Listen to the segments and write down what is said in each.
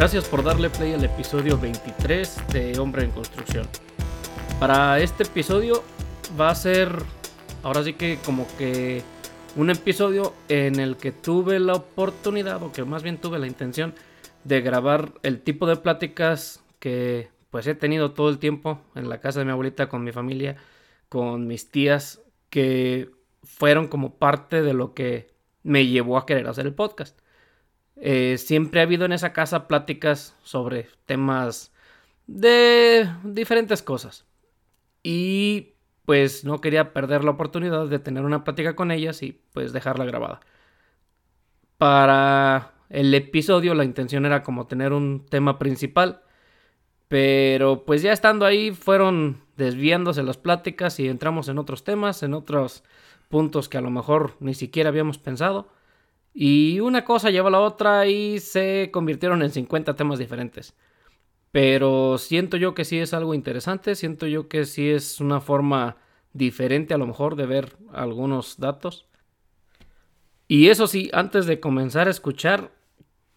Gracias por darle play al episodio 23 de Hombre en Construcción. Para este episodio va a ser, ahora sí que como que un episodio en el que tuve la oportunidad, o que más bien tuve la intención, de grabar el tipo de pláticas que pues he tenido todo el tiempo en la casa de mi abuelita, con mi familia, con mis tías, que fueron como parte de lo que me llevó a querer hacer el podcast. Eh, siempre ha habido en esa casa pláticas sobre temas de diferentes cosas. Y pues no quería perder la oportunidad de tener una plática con ellas y pues dejarla grabada. Para el episodio la intención era como tener un tema principal, pero pues ya estando ahí fueron desviándose las pláticas y entramos en otros temas, en otros puntos que a lo mejor ni siquiera habíamos pensado. Y una cosa lleva a la otra y se convirtieron en 50 temas diferentes. Pero siento yo que sí es algo interesante, siento yo que sí es una forma diferente a lo mejor de ver algunos datos. Y eso sí, antes de comenzar a escuchar,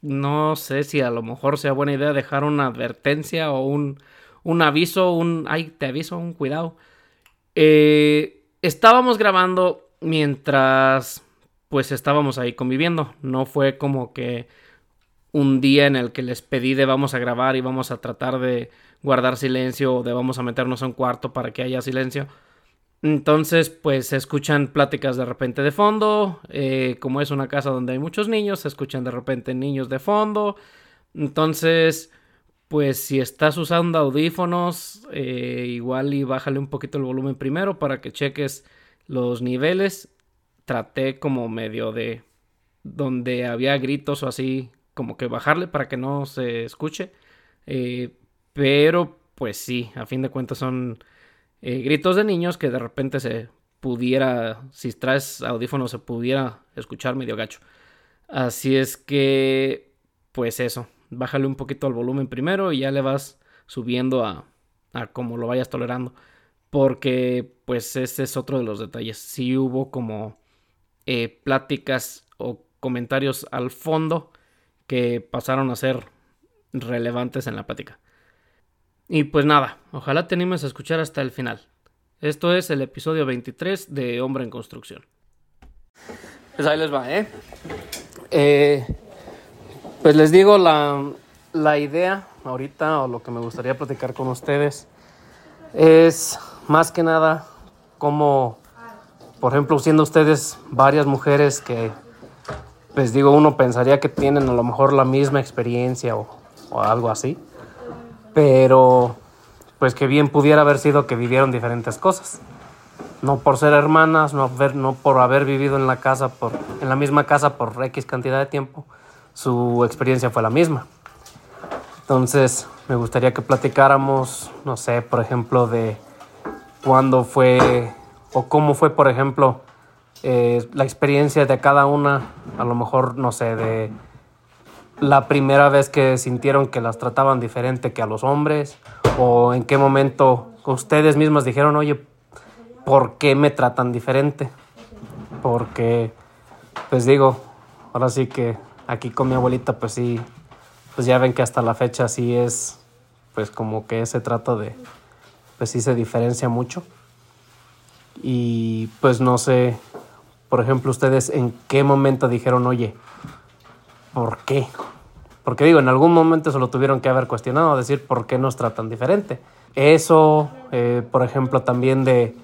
no sé si a lo mejor sea buena idea dejar una advertencia o un, un aviso, un, ay, te aviso, un cuidado. Eh, estábamos grabando mientras pues estábamos ahí conviviendo. No fue como que un día en el que les pedí de vamos a grabar y vamos a tratar de guardar silencio o de vamos a meternos a un cuarto para que haya silencio. Entonces, pues se escuchan pláticas de repente de fondo. Eh, como es una casa donde hay muchos niños, se escuchan de repente niños de fondo. Entonces, pues si estás usando audífonos, eh, igual y bájale un poquito el volumen primero para que cheques los niveles traté como medio de donde había gritos o así, como que bajarle para que no se escuche. Eh, pero pues sí, a fin de cuentas son eh, gritos de niños que de repente se pudiera, si traes audífonos, se pudiera escuchar medio gacho. Así es que, pues eso, bájale un poquito al volumen primero y ya le vas subiendo a, a como lo vayas tolerando. Porque, pues ese es otro de los detalles. Si hubo como eh, pláticas o comentarios al fondo que pasaron a ser relevantes en la plática. Y pues nada, ojalá te animes a escuchar hasta el final. Esto es el episodio 23 de Hombre en Construcción. Pues ahí les va, ¿eh? eh pues les digo la, la idea ahorita o lo que me gustaría platicar con ustedes es más que nada cómo por ejemplo, siendo ustedes varias mujeres que, pues digo, uno pensaría que tienen a lo mejor la misma experiencia o, algo así, pero pues que bien pudiera haber sido que vivieron diferentes cosas. No por ser hermanas, no, no por haber vivido en la casa, por, en la misma casa por X cantidad de tiempo, su experiencia fue la misma. Entonces, me gustaría que platicáramos, no sé, por ejemplo, de cuándo fue o cómo fue, por ejemplo, eh, la experiencia de cada una, a lo mejor, no sé, de la primera vez que sintieron que las trataban diferente que a los hombres, o en qué momento ustedes mismas dijeron, oye, ¿por qué me tratan diferente? Porque, pues digo, ahora sí que aquí con mi abuelita, pues sí, pues ya ven que hasta la fecha sí es, pues como que ese trato de, pues sí se diferencia mucho. Y pues no sé, por ejemplo, ustedes en qué momento dijeron, oye, ¿por qué? Porque digo, en algún momento se lo tuvieron que haber cuestionado, decir, ¿por qué nos tratan diferente? Eso, eh, por ejemplo, también de,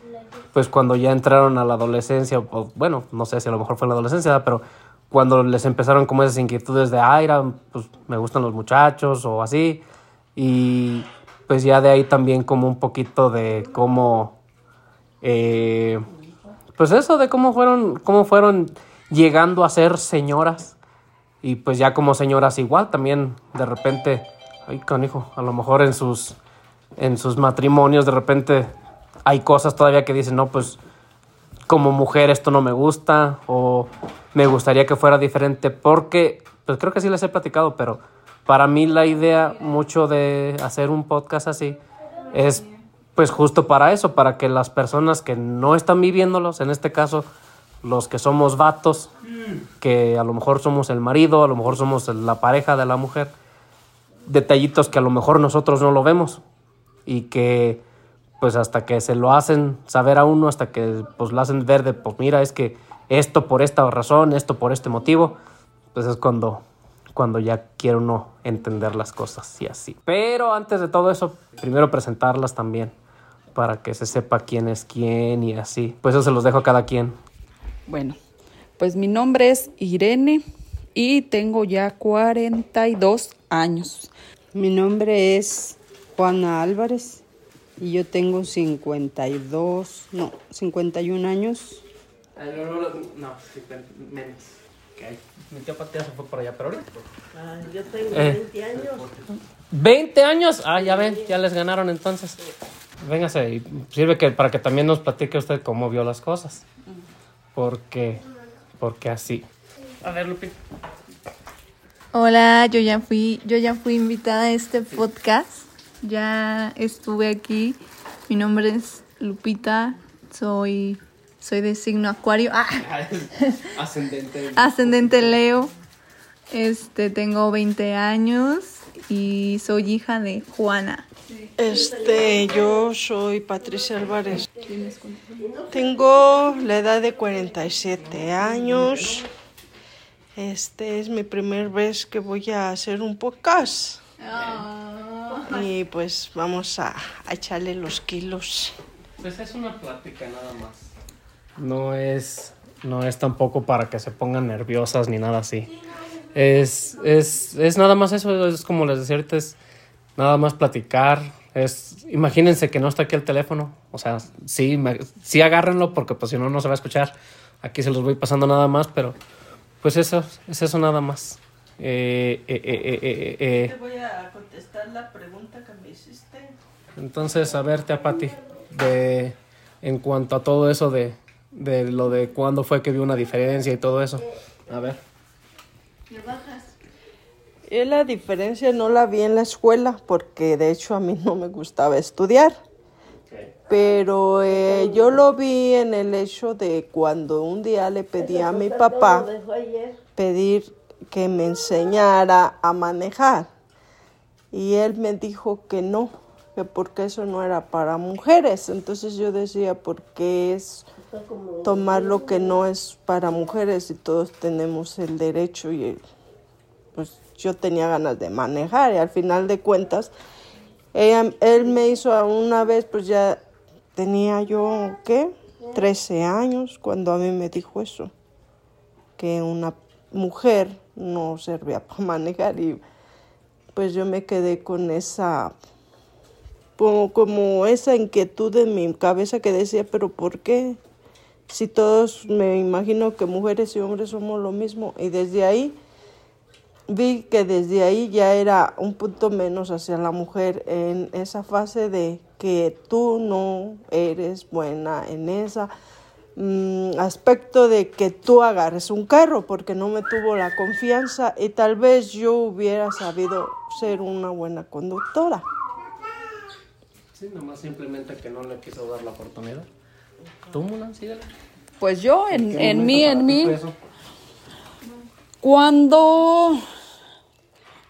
pues cuando ya entraron a la adolescencia, o, bueno, no sé si a lo mejor fue en la adolescencia, pero cuando les empezaron como esas inquietudes de, ay, pues me gustan los muchachos o así, y pues ya de ahí también como un poquito de cómo eh, pues eso de cómo fueron, cómo fueron llegando a ser señoras. Y pues ya como señoras igual, también de repente, ay canijo, a lo mejor en sus, en sus matrimonios de repente hay cosas todavía que dicen, no, pues como mujer esto no me gusta o me gustaría que fuera diferente porque, pues creo que sí les he platicado, pero para mí la idea mucho de hacer un podcast así es pues justo para eso, para que las personas que no están viviéndolos, en este caso los que somos vatos, que a lo mejor somos el marido, a lo mejor somos la pareja de la mujer, detallitos que a lo mejor nosotros no lo vemos y que pues hasta que se lo hacen saber a uno, hasta que pues lo hacen ver de, pues mira, es que esto por esta razón, esto por este motivo, pues es cuando, cuando ya quiere uno entender las cosas y así. Pero antes de todo eso, primero presentarlas también, para que se sepa quién es quién y así. Pues eso se los dejo a cada quien. Bueno, pues mi nombre es Irene y tengo ya 42 años. Mi nombre es Juana Álvarez y yo tengo 52, no, 51 años. No, menos. Mi tía Patea se fue por allá, pero Ah, yo tengo 20 años. ¿20 años? Ah, ya ven, ya les ganaron entonces. Véngase, y sirve que para que también nos platique usted cómo vio las cosas. Porque, porque así. A ver, Lupi. Hola, yo ya fui, yo ya fui invitada a este podcast. Ya estuve aquí. Mi nombre es Lupita. Soy, soy de signo Acuario. Ah, Ascendente. ascendente Leo. Este, tengo 20 años y soy hija de Juana. Este, yo soy Patricia Álvarez. Tengo la edad de 47 años. Este es mi primera vez que voy a hacer un podcast. Y pues vamos a, a echarle los kilos. Pues es una plática nada más. No es, no es tampoco para que se pongan nerviosas ni nada así. Es, es, es nada más eso, es como les decía ahorita, es nada más platicar. Es, imagínense que no está aquí el teléfono. O sea, sí, me- sí agárrenlo porque pues si no, no se va a escuchar. Aquí se los voy pasando nada más, pero pues eso, es eso nada más. Eh, eh, eh, eh, eh, eh. voy a contestar la pregunta que me hiciste. Entonces, a ver, tía Pati, de, en cuanto a todo eso de, de lo de cuándo fue que vio una diferencia y todo eso. A ver. Y la diferencia no la vi en la escuela porque de hecho a mí no me gustaba estudiar. Pero eh, yo lo vi en el hecho de cuando un día le pedí a mi papá pedir que me enseñara a manejar. Y él me dijo que no, que porque eso no era para mujeres. Entonces yo decía, ¿por qué es tomar lo que no es para mujeres y todos tenemos el derecho y el- pues yo tenía ganas de manejar y al final de cuentas ella, él me hizo una vez pues ya tenía yo qué 13 años cuando a mí me dijo eso que una mujer no servía para manejar y pues yo me quedé con esa como, como esa inquietud en mi cabeza que decía pero ¿por qué? Si todos me imagino que mujeres y hombres somos lo mismo y desde ahí vi que desde ahí ya era un punto menos hacia la mujer en esa fase de que tú no eres buena en esa mm, aspecto de que tú agarres un carro porque no me tuvo la confianza y tal vez yo hubiera sabido ser una buena conductora. Sí, nomás simplemente que no le quiso dar la oportunidad. ¿Tú, Mulan? Pues yo, en, ¿Qué en mí, en mí, fue eso? cuando,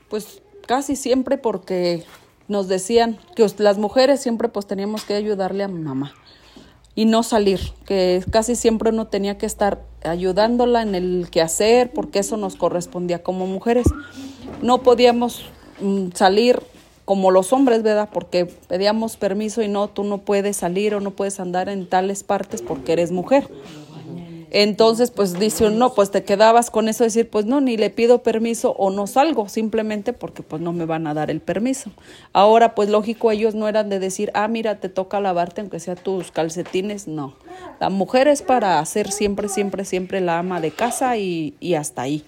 pues casi siempre porque nos decían que las mujeres siempre pues teníamos que ayudarle a mi mamá y no salir, que casi siempre uno tenía que estar ayudándola en el quehacer porque eso nos correspondía como mujeres. No podíamos mm, salir como los hombres, ¿verdad? Porque pedíamos permiso y no, tú no puedes salir o no puedes andar en tales partes porque eres mujer. Entonces, pues dice no, pues te quedabas con eso de decir, pues no, ni le pido permiso o no salgo, simplemente porque pues no me van a dar el permiso. Ahora, pues lógico, ellos no eran de decir, ah, mira, te toca lavarte aunque sea tus calcetines, no. La mujer es para ser siempre, siempre, siempre la ama de casa y, y hasta ahí.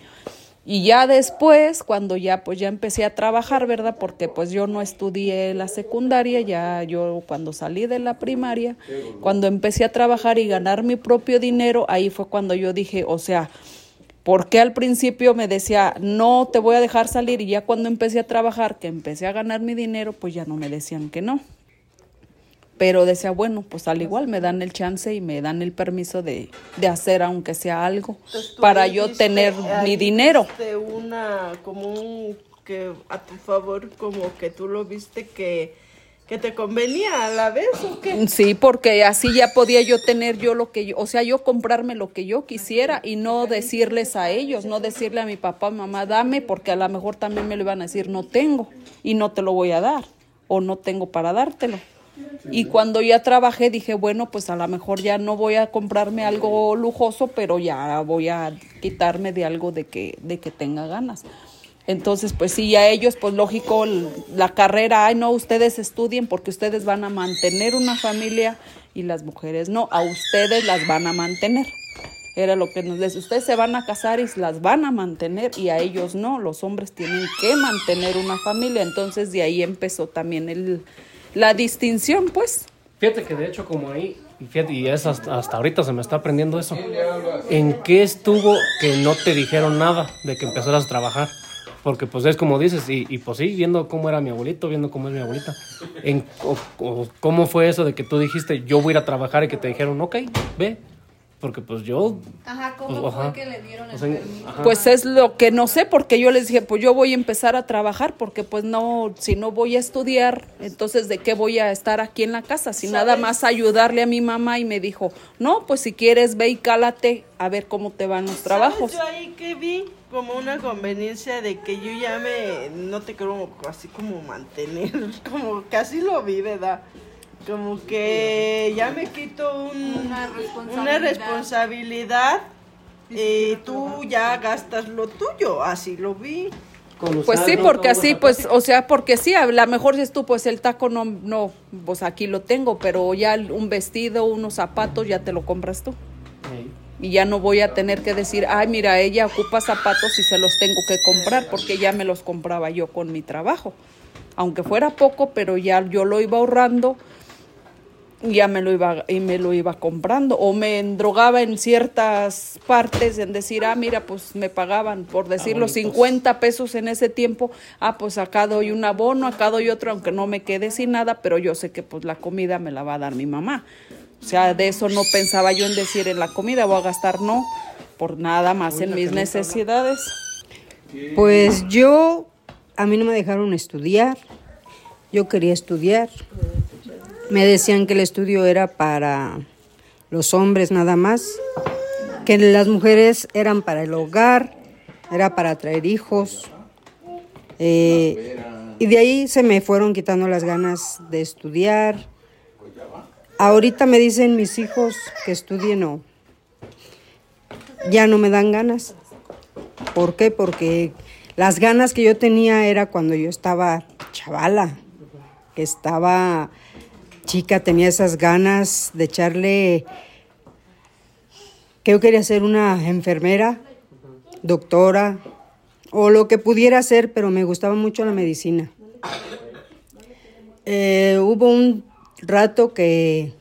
Y ya después, cuando ya pues ya empecé a trabajar, ¿verdad? Porque pues yo no estudié la secundaria, ya yo cuando salí de la primaria, cuando empecé a trabajar y ganar mi propio dinero, ahí fue cuando yo dije, o sea, ¿por qué al principio me decía, no te voy a dejar salir? Y ya cuando empecé a trabajar, que empecé a ganar mi dinero, pues ya no me decían que no. Pero decía, bueno, pues al igual me dan el chance y me dan el permiso de, de hacer aunque sea algo Entonces, para yo tener mi dinero. una como un que a tu favor, como que tú lo viste que, que te convenía a la vez o qué? Sí, porque así ya podía yo tener yo lo que yo, o sea, yo comprarme lo que yo quisiera y no decirles a ellos, no decirle a mi papá, mamá, dame, porque a lo mejor también me lo iban a decir, no tengo y no te lo voy a dar o no tengo para dártelo. Y cuando ya trabajé dije, bueno, pues a lo mejor ya no voy a comprarme algo lujoso, pero ya voy a quitarme de algo de que, de que tenga ganas. Entonces, pues sí, a ellos, pues lógico, la carrera, ay, no, ustedes estudien porque ustedes van a mantener una familia y las mujeres no, a ustedes las van a mantener. Era lo que nos decía, ustedes se van a casar y las van a mantener y a ellos no, los hombres tienen que mantener una familia. Entonces, de ahí empezó también el, la distinción, pues. Fíjate que de hecho como ahí, y fíjate, y es hasta, ahorita se me está aprendiendo eso. ¿En qué estuvo que no te dijeron nada de que empezaras a trabajar? Porque pues es como dices, y, pues sí, viendo cómo era mi abuelito, viendo cómo es mi abuelita. En, o ¿Cómo fue eso de que tú dijiste, yo voy a ir a trabajar y que te dijeron, ok, ve? Porque pues yo... Ajá, pues, ¿cómo ajá. fue que le dieron el O sea, permiso? ajá. Pues es lo que no sé, porque yo les dije, pues yo voy a empezar a trabajar, porque pues no, si no voy a estudiar, entonces de qué voy a estar aquí en la casa, si nada más ayudarle a mi mamá y me dijo, no, pues si quieres ve y cálate a ver cómo te van los trabajos. ¿Sabes yo ahí que vi como una conveniencia de que yo ya me, no te quiero así como mantener, como así lo vi, ¿verdad? Como que ya me quito un- Una una responsabilidad. y tú ya gastas lo tuyo, así lo vi. Pues sí, porque así, pues, o sea, porque sí, a lo mejor si es tú, pues el taco no, no, pues aquí lo tengo, pero ya un vestido, unos zapatos, ya te lo compras tú. Y ya no voy a tener que decir, ay, mira, ella ocupa zapatos y se los tengo que comprar, porque ya me los compraba yo con mi trabajo. Aunque fuera poco, pero ya yo lo iba ahorrando, ya me lo iba, y me lo iba comprando. O me endrogaba en ciertas partes en decir, ah, mira, pues me pagaban, por decirlo, bonitos. 50 pesos en ese tiempo. Ah, pues acá doy un abono, acá doy otro, aunque no me quede sin nada, pero yo sé que pues la comida me la va a dar mi mamá. O sea, de eso no pensaba yo en decir en la comida voy a gastar, no, por nada más en mis necesidades. Pues yo, a mí no me dejaron estudiar. Yo quería estudiar. Me decían que el estudio era para los hombres nada más, que las mujeres eran para el hogar, era para traer hijos. Eh, y de ahí se me fueron quitando las ganas de estudiar. Ahorita me dicen mis hijos que estudien o ya no me dan ganas. ¿Por qué? Porque las ganas que yo tenía era cuando yo estaba chavala, que estaba chica, tenía esas ganas de echarle, que yo quería ser una enfermera, doctora, o lo que pudiera ser, pero me gustaba mucho la medicina. Eh, hubo un rato que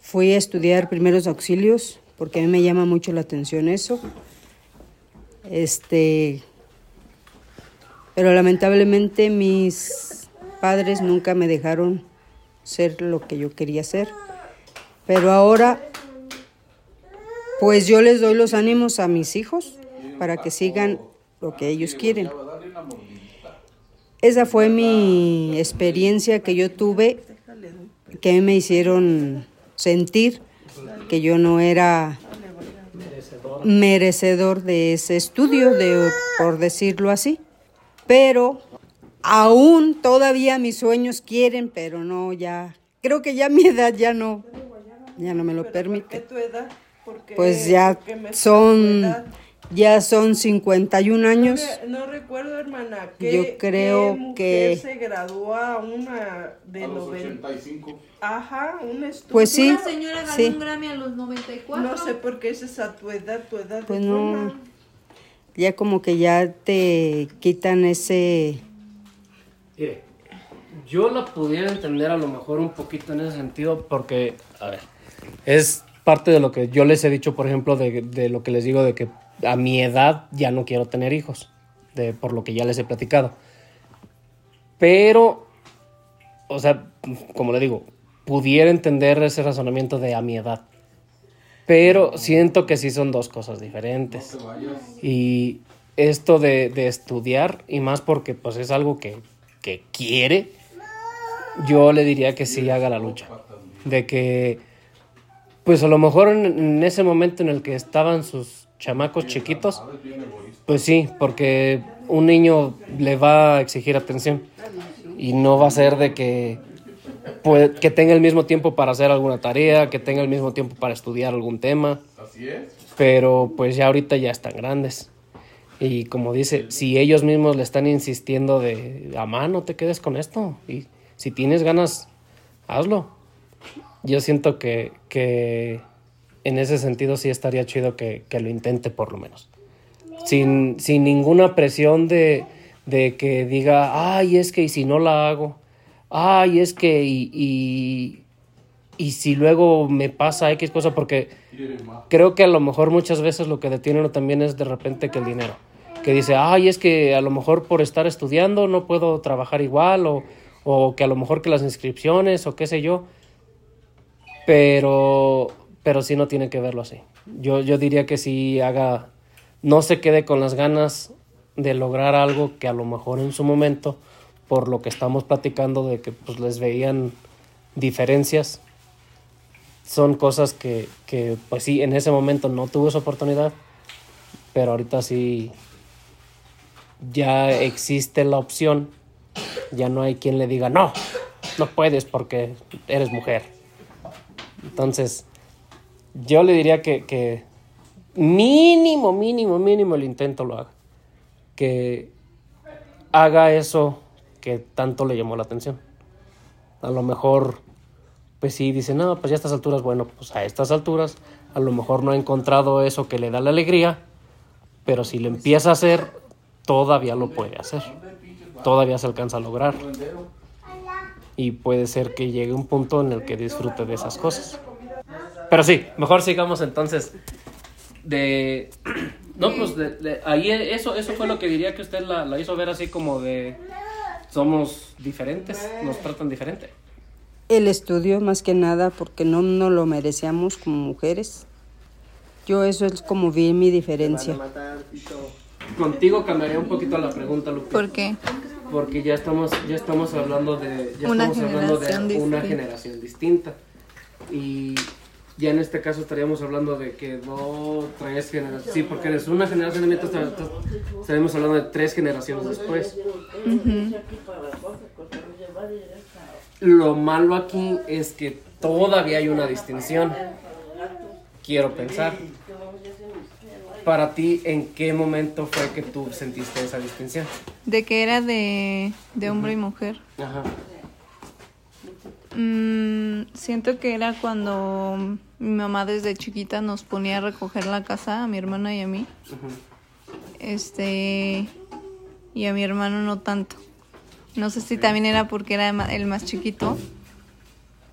fui a estudiar primeros auxilios, porque a mí me llama mucho la atención eso. Este, pero lamentablemente mis padres nunca me dejaron ser lo que yo quería ser. Pero ahora, pues yo les doy los ánimos a mis hijos para que sigan lo que ellos quieren. Esa fue mi experiencia que yo tuve, que me hicieron sentir que yo no era merecedor de ese estudio, de, por decirlo así. Pero aún todavía mis sueños quieren, pero no, ya, creo que ya mi edad ya no, ya no me lo ¿Por qué permite. tu edad? Porque, Pues ya son, edad. ya son 51 años. No, no recuerdo, hermana. ¿qué, Yo creo que- se graduó a una de A los 90? 85. Ajá, un estudio. Pues sí, Una señora ganó sí. un Grammy a los 94. No sé por qué esa es a tu edad, tu edad. Pues es no. buena. Ya como que ya te quitan ese... Mire, yo la pudiera entender a lo mejor un poquito en ese sentido porque, a ver, es parte de lo que yo les he dicho, por ejemplo, de, de lo que les digo de que a mi edad ya no quiero tener hijos, de, por lo que ya les he platicado. Pero, o sea, como le digo, pudiera entender ese razonamiento de a mi edad. Pero siento que sí son dos cosas diferentes. Y esto de, de estudiar y más porque pues es algo que, que quiere, yo le diría que sí haga la lucha. De que, pues a lo mejor en, en ese momento en el que estaban sus chamacos chiquitos, pues sí, porque un niño le va a exigir atención y no va a ser de que, pues, que tenga el mismo tiempo para hacer alguna tarea, que tenga el mismo tiempo para estudiar algún tema. Pero pues ya ahorita ya están grandes. Y como dice, si ellos mismos le están insistiendo de, a no te quedes con esto. Y si tienes ganas, hazlo. Yo siento que, que en ese sentido sí estaría chido que, que lo intente por lo menos. Sin, sin ninguna presión de, de, que diga, ay, es que y si no la hago, ay, es que y, y, y si luego me pasa X cosa, porque creo que a lo mejor muchas veces lo que detiene uno también es de repente que el dinero. Que dice, ay, es que a lo mejor por estar estudiando no puedo trabajar igual, o, o que a lo mejor que las inscripciones, o qué sé yo. Pero, pero sí no tiene que verlo así. Yo, yo diría que sí haga, no se quede con las ganas de lograr algo que a lo mejor en su momento, por lo que estamos platicando de que pues les veían diferencias, son cosas que, que pues sí, en ese momento no tuvo esa oportunidad, pero ahorita sí ya existe la opción, ya no hay quien le diga, no, no puedes porque eres mujer. Entonces, yo le diría que, que mínimo, mínimo, mínimo el intento lo haga. Que haga eso que tanto le llamó la atención. A lo mejor, pues sí, dice, no, pues ya a estas alturas, bueno, pues a estas alturas, a lo mejor no ha encontrado eso que le da la alegría, pero si lo empieza a hacer, todavía lo puede hacer. Todavía se alcanza a lograr. Y puede ser que llegue un punto en el que disfrute de esas cosas. Pero sí, mejor sigamos entonces de... No, pues de, de- ahí eso, eso fue lo que diría que usted la, la hizo ver así como de... Somos diferentes, nos tratan diferente. El estudio más que nada porque no nos lo merecíamos como mujeres. Yo eso es como vi mi diferencia. Contigo cambiaría un poquito la pregunta, Lupe. ¿Por qué? Porque ya estamos, ya estamos hablando de, ya Una estamos hablando de una generación distinta. Y ya en este caso estaríamos hablando de que dos, tres generaciones. Sí, porque eres una generación de mientras estaríamos hablando de tres generaciones después. Lo malo aquí es que todavía hay una distinción. Quiero pensar. Para ti, ¿en qué momento fue que tú sentiste esa distinción? De que era de, de hombre y mujer. Ajá. Mm, siento que era cuando mi mamá desde chiquita nos ponía a recoger la casa a mi hermana y a mí. Este y a mi hermano no tanto. No sé si también era porque era el más chiquito,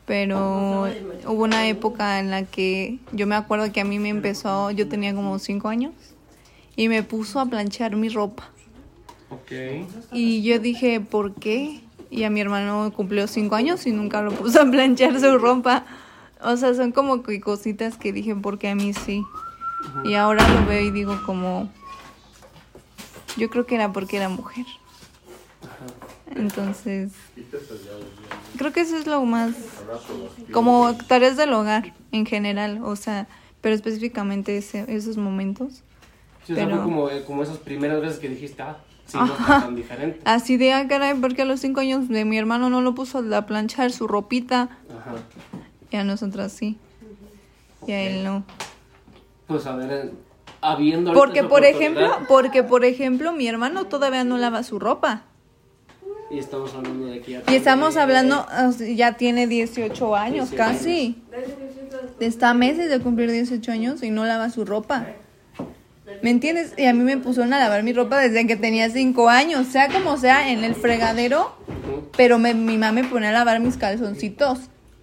pero hubo una época en la que yo me acuerdo que a mí me empezó, yo tenía como cinco años y me puso a planchar mi ropa. Ok. Y yo dije, ¿por qué? Y a mi hermano cumplió cinco años y nunca lo puso a planchar su ropa. O sea, son como que cositas que dije, porque a mí sí. Y ahora lo veo y digo como, yo creo que era porque era mujer. Entonces, creo que eso es lo más, como tareas del hogar en general, o sea, pero específicamente ese- esos momentos. Sí, o sea, Pero- fue como, eh, como esas primeras veces que dijiste, ah, sí, no está tan diferente. Así de, ah, caray, porque a los cinco años de mi hermano no lo puso a planchar su ropita Ajá. y a nosotras sí. Y a él no. Pues a ver, habiendo. Porque por ejemplo, porque por ejemplo, mi hermano todavía no lava su ropa. Y estamos hablando de ya. Y estamos hablando, sea, ya tiene 18 años 18 casi. Está a meses de cumplir 18 años y no lava su ropa. ¿Me entiendes? Y a mí me pusieron a lavar mi ropa desde que tenía 5 años, sea como sea, en el fregadero. Pero me- mi mamá me ponía a lavar mis calzoncitos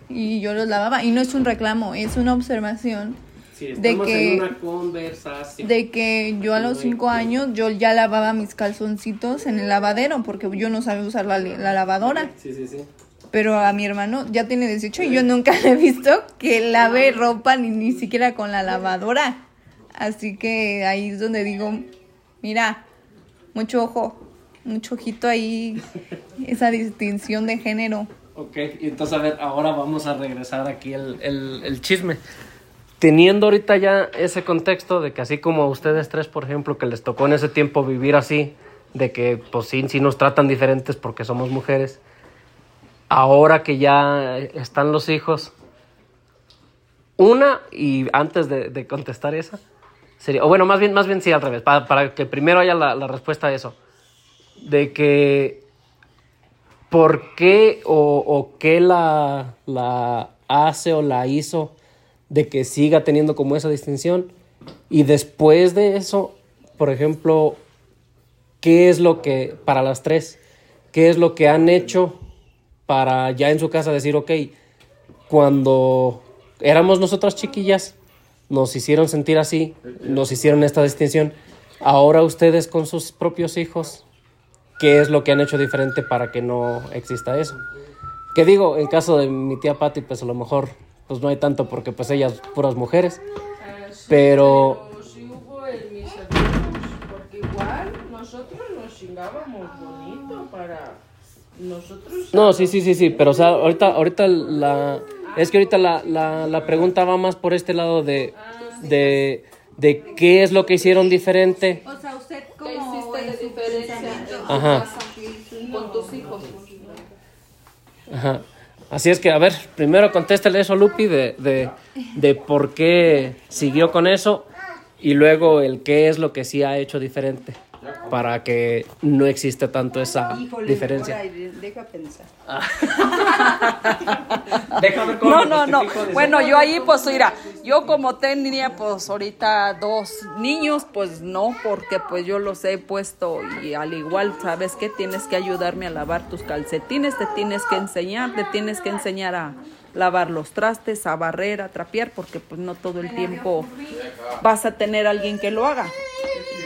y yo los lavaba. Y no es un reclamo, es una observación Sí, de que- en una conversación. de que yo a los cinco años yo ya lavaba mis calzoncitos en el lavadero porque yo no sabía usar la, la lavadora. Sí, sí, sí. Pero a mi hermano ya tiene 18 y yo nunca le he visto que lave ropa ni, ni siquiera con la lavadora. Así que ahí es donde digo, mira, mucho ojo, mucho ojito ahí, esa distinción de género. Ok, y entonces a ver, ahora vamos a regresar aquí el, el, el chisme. Teniendo ahorita ya ese contexto de que así como a ustedes tres, por ejemplo, que les tocó en ese tiempo vivir así, de que pues sí, sí nos tratan diferentes porque somos mujeres, ahora que ya están los hijos, una, y antes de, contestar esa, sería, o bueno, más bien, más bien sí al revés, para, para que primero haya la, la respuesta a eso, de que por qué o, o qué la, la hace o la hizo de que siga teniendo como esa distinción. Y después de eso, por ejemplo, ¿qué es lo que, para las tres, qué es lo que han hecho para ya en su casa decir, ok, cuando éramos nosotras chiquillas, nos hicieron sentir así, nos hicieron esta distinción, ahora ustedes con sus propios hijos, ¿qué es lo que han hecho diferente para que no exista eso? Que digo, en caso de mi tía Patti, pues a lo mejor pues no hay tanto porque pues ellas puras mujeres. Pero sí hubo en mis hermanos, porque igual nosotros nos chingábamos bonito para nosotros. no, sí, sí, sí, sí, pero o sea, ahorita ahorita la es que ahorita la, la, la pregunta va más por este lado de de de qué es lo que hicieron diferente. O sea, usted ¿Qué hiciste de diferencia Ajá. con tus hijos? Ajá. Así es que, a ver, primero contéstele eso Lupi de, de, de por qué siguió con eso y luego el qué es lo que sí ha hecho diferente para que no exista tanto esa Híjole, diferencia. deja pensar. Déjame No, no, no. Bueno, yo ahí, pues, mira, yo como tenía, pues, ahorita dos niños, pues, no, porque, pues, yo los he puesto y al igual, ¿sabes qué? Tienes que ayudarme a lavar tus calcetines, te tienes que enseñar, te tienes que enseñar a lavar los trastes, a barrer, a trapear, porque, pues, no todo el tiempo vas a tener alguien que lo haga.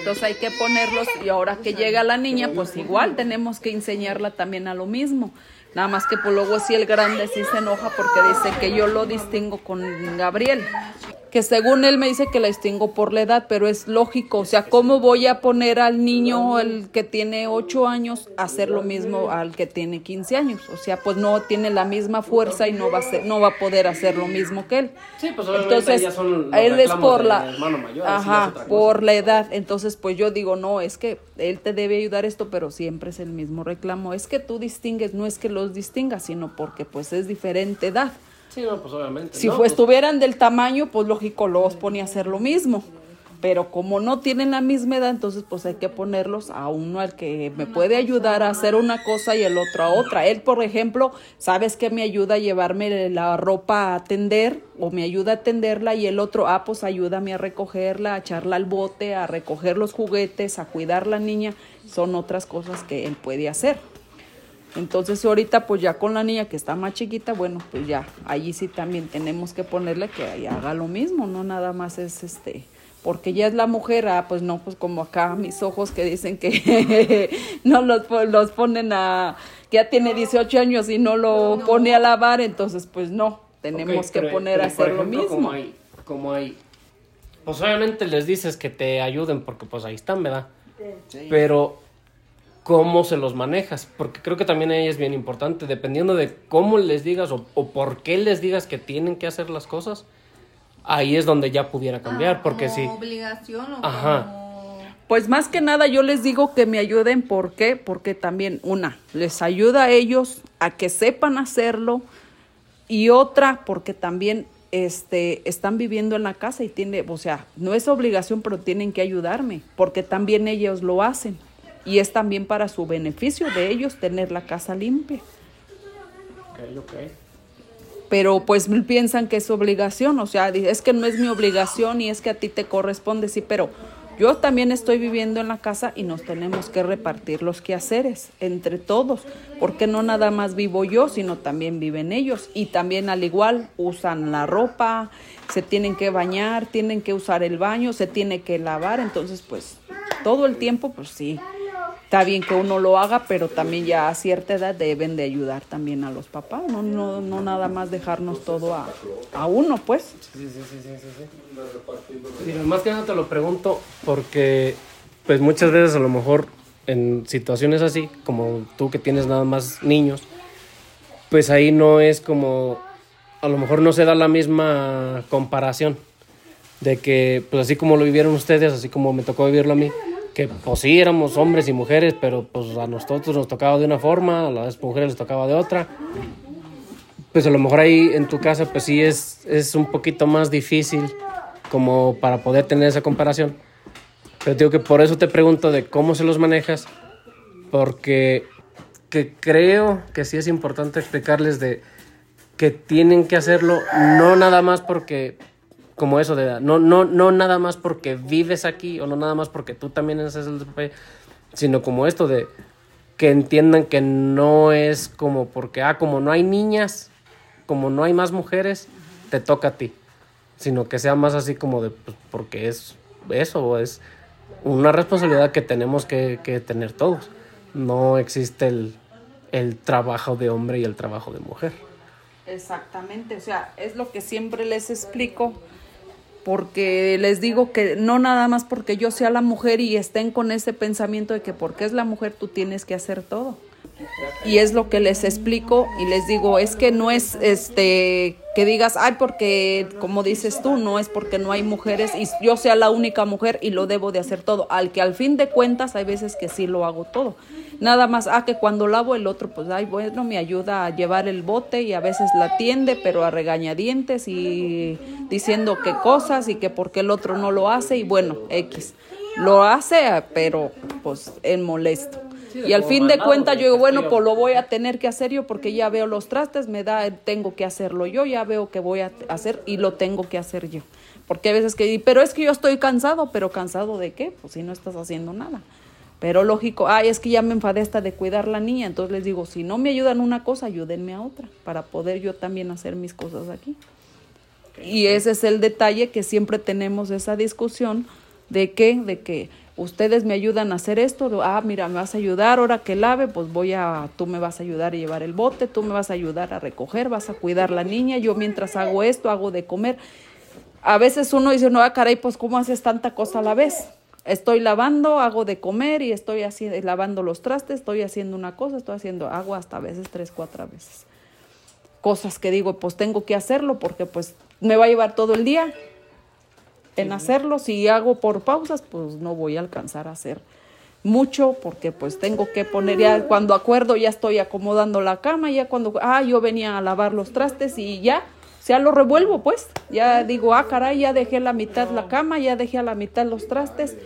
Entonces hay que ponerlos y ahora que llega la niña, pues igual tenemos que enseñarla también a lo mismo. Nada más que pues luego sí el grande sí se enoja porque dice que yo lo distingo con Gabriel. Que según él me dice que la distingo por la edad, pero es lógico. O sea, ¿cómo voy a poner al niño, el que tiene 8 años, a hacer lo mismo al que tiene 15 años? O sea, pues no tiene la misma fuerza y no va a, ser, no va a poder hacer lo mismo que él. Sí, pues obviamente Entonces, ya son los él es por la hermano mayor, ajá, por la edad. Entonces, pues yo digo, no, es que él te debe ayudar esto, pero siempre es el mismo reclamo. Es que tú distingues, no es que los distingas, sino porque pues es diferente edad. Sí, no, pues obviamente. Si no, fue, pues, estuvieran del tamaño, pues lógico los pone a hacer lo mismo. Pero como no tienen la misma edad, entonces pues hay que ponerlos a uno al que me puede ayudar a hacer una cosa y el otro a otra. Él, por ejemplo, sabes que me ayuda a llevarme la ropa a tender o me ayuda a tenderla y el otro, ah, pues ayúdame a recogerla, a echarla al bote, a recoger los juguetes, a cuidar la niña. Son otras cosas que él puede hacer. Entonces ahorita pues ya con la niña que está más chiquita, bueno, pues ya allí sí también tenemos que ponerle que ahí haga lo mismo, no nada más es este, porque ya es la mujer, ah, pues no, pues como acá mis ojos que dicen que no los, los ponen a, que ya tiene 18 años y no lo pone a lavar, entonces pues no, tenemos que pero- poner a pero, hacer lo mismo. Como hay, como hay, pues obviamente les dices que te ayuden porque pues ahí están, ¿verdad? Pero cómo se los manejas, porque creo que también ahí es bien importante, dependiendo de cómo les digas o, o por qué les digas que tienen que hacer las cosas, ahí es donde ya pudiera cambiar, porque sí. obligación o Ajá. como... Pues más que nada yo les digo que me ayuden, ¿por qué? Porque también una, les ayuda a ellos a que sepan hacerlo y otra porque también este están viviendo en la casa y tiene, o sea, no es obligación, pero tienen que ayudarme, porque también ellos lo hacen y es también para su beneficio de ellos tener la casa limpia. Pero pues piensan que es obligación, o sea, es que no es mi obligación y es que a ti te corresponde, sí, pero yo también estoy viviendo en la casa y nos tenemos que repartir los quehaceres entre todos, porque no nada más vivo yo, sino también viven ellos y también al igual usan la ropa, se tienen que bañar, tienen que usar el baño, se tiene que lavar, entonces pues todo el tiempo pues sí. Está bien que uno lo haga, pero también ya a cierta edad deben de ayudar también a los papás, no, no, no nada más dejarnos todo a, a uno, pues. Sí, sí, sí, sí, más que nada te lo pregunto porque, pues muchas veces a lo mejor en situaciones así, como tú que tienes nada más niños, pues ahí no es como, a lo mejor no se da la misma comparación de que, pues así como lo vivieron ustedes, así como me tocó vivirlo a mí, que pues sí éramos hombres y mujeres, pero pues a nosotros nos tocaba de una forma, a las mujeres les tocaba de otra. Pues a lo mejor ahí en tu casa pues sí es, es un poquito más difícil como para poder tener esa comparación. Pero digo que por eso te pregunto de cómo se los manejas, porque que creo que sí es importante explicarles de que tienen que hacerlo no nada más porque como eso de no no no nada más porque vives aquí o no nada más porque tú también eres el papel, sino como esto de que entiendan que no es como porque ah como no hay niñas, como no hay más mujeres, te toca a ti, sino que sea más así como de pues, porque es eso es una responsabilidad que tenemos que, que tener todos. No existe el, el trabajo de hombre y el trabajo de mujer. Exactamente, o sea, es lo que siempre les explico, porque les digo que no nada más porque yo sea la mujer y estén con ese pensamiento de que porque es la mujer tú tienes que hacer todo. Y es lo que les explico y les digo, es que no es este que digas, ay, porque como dices tú, no es porque no hay mujeres y yo sea la única mujer y lo debo de hacer todo. Al que al fin de cuentas hay veces que sí lo hago todo. Nada más, ah, que cuando lavo el otro, pues, ay, bueno, me ayuda a llevar el bote y a veces la atiende, pero a regañadientes y diciendo qué cosas y que porque el otro no lo hace y bueno, X. Lo hace, pero pues en molesto y al fin de cuentas yo digo, bueno, pues lo voy a tener que hacer yo porque ya veo los trastes, me da, tengo que hacerlo yo, ya veo que voy a hacer y lo tengo que hacer yo. Porque a veces que, pero es que yo estoy cansado, pero cansado de qué? Pues si no estás haciendo nada. Pero lógico, ay, es que ya me enfadé hasta de cuidar la niña, entonces les digo, si no me ayudan una cosa, ayúdenme a otra, para poder yo también hacer mis cosas aquí. Y ese es el detalle que siempre tenemos esa discusión de que, de que ustedes me ayudan a hacer esto, ah, mira, me vas a ayudar, ahora que lave, pues voy a, tú me vas a ayudar a llevar el bote, tú me vas a ayudar a recoger, vas a cuidar la niña, yo mientras hago esto, hago de comer. A veces uno dice, no, ah, caray, pues ¿cómo haces tanta cosa a la vez? Estoy lavando, hago de comer y estoy así, lavando los trastes, estoy haciendo una cosa, estoy haciendo agua hasta a veces tres, cuatro veces. Cosas que digo, pues tengo que hacerlo porque pues me va a llevar todo el día en hacerlo. Si hago por pausas, pues no voy a alcanzar a hacer mucho porque pues tengo que poner ya cuando acuerdo ya estoy acomodando la cama, ya cuando ah yo venía a lavar los trastes y ya ya lo revuelvo pues, ya digo, ah caray, ya dejé la mitad la cama, ya dejé a la mitad los trastes.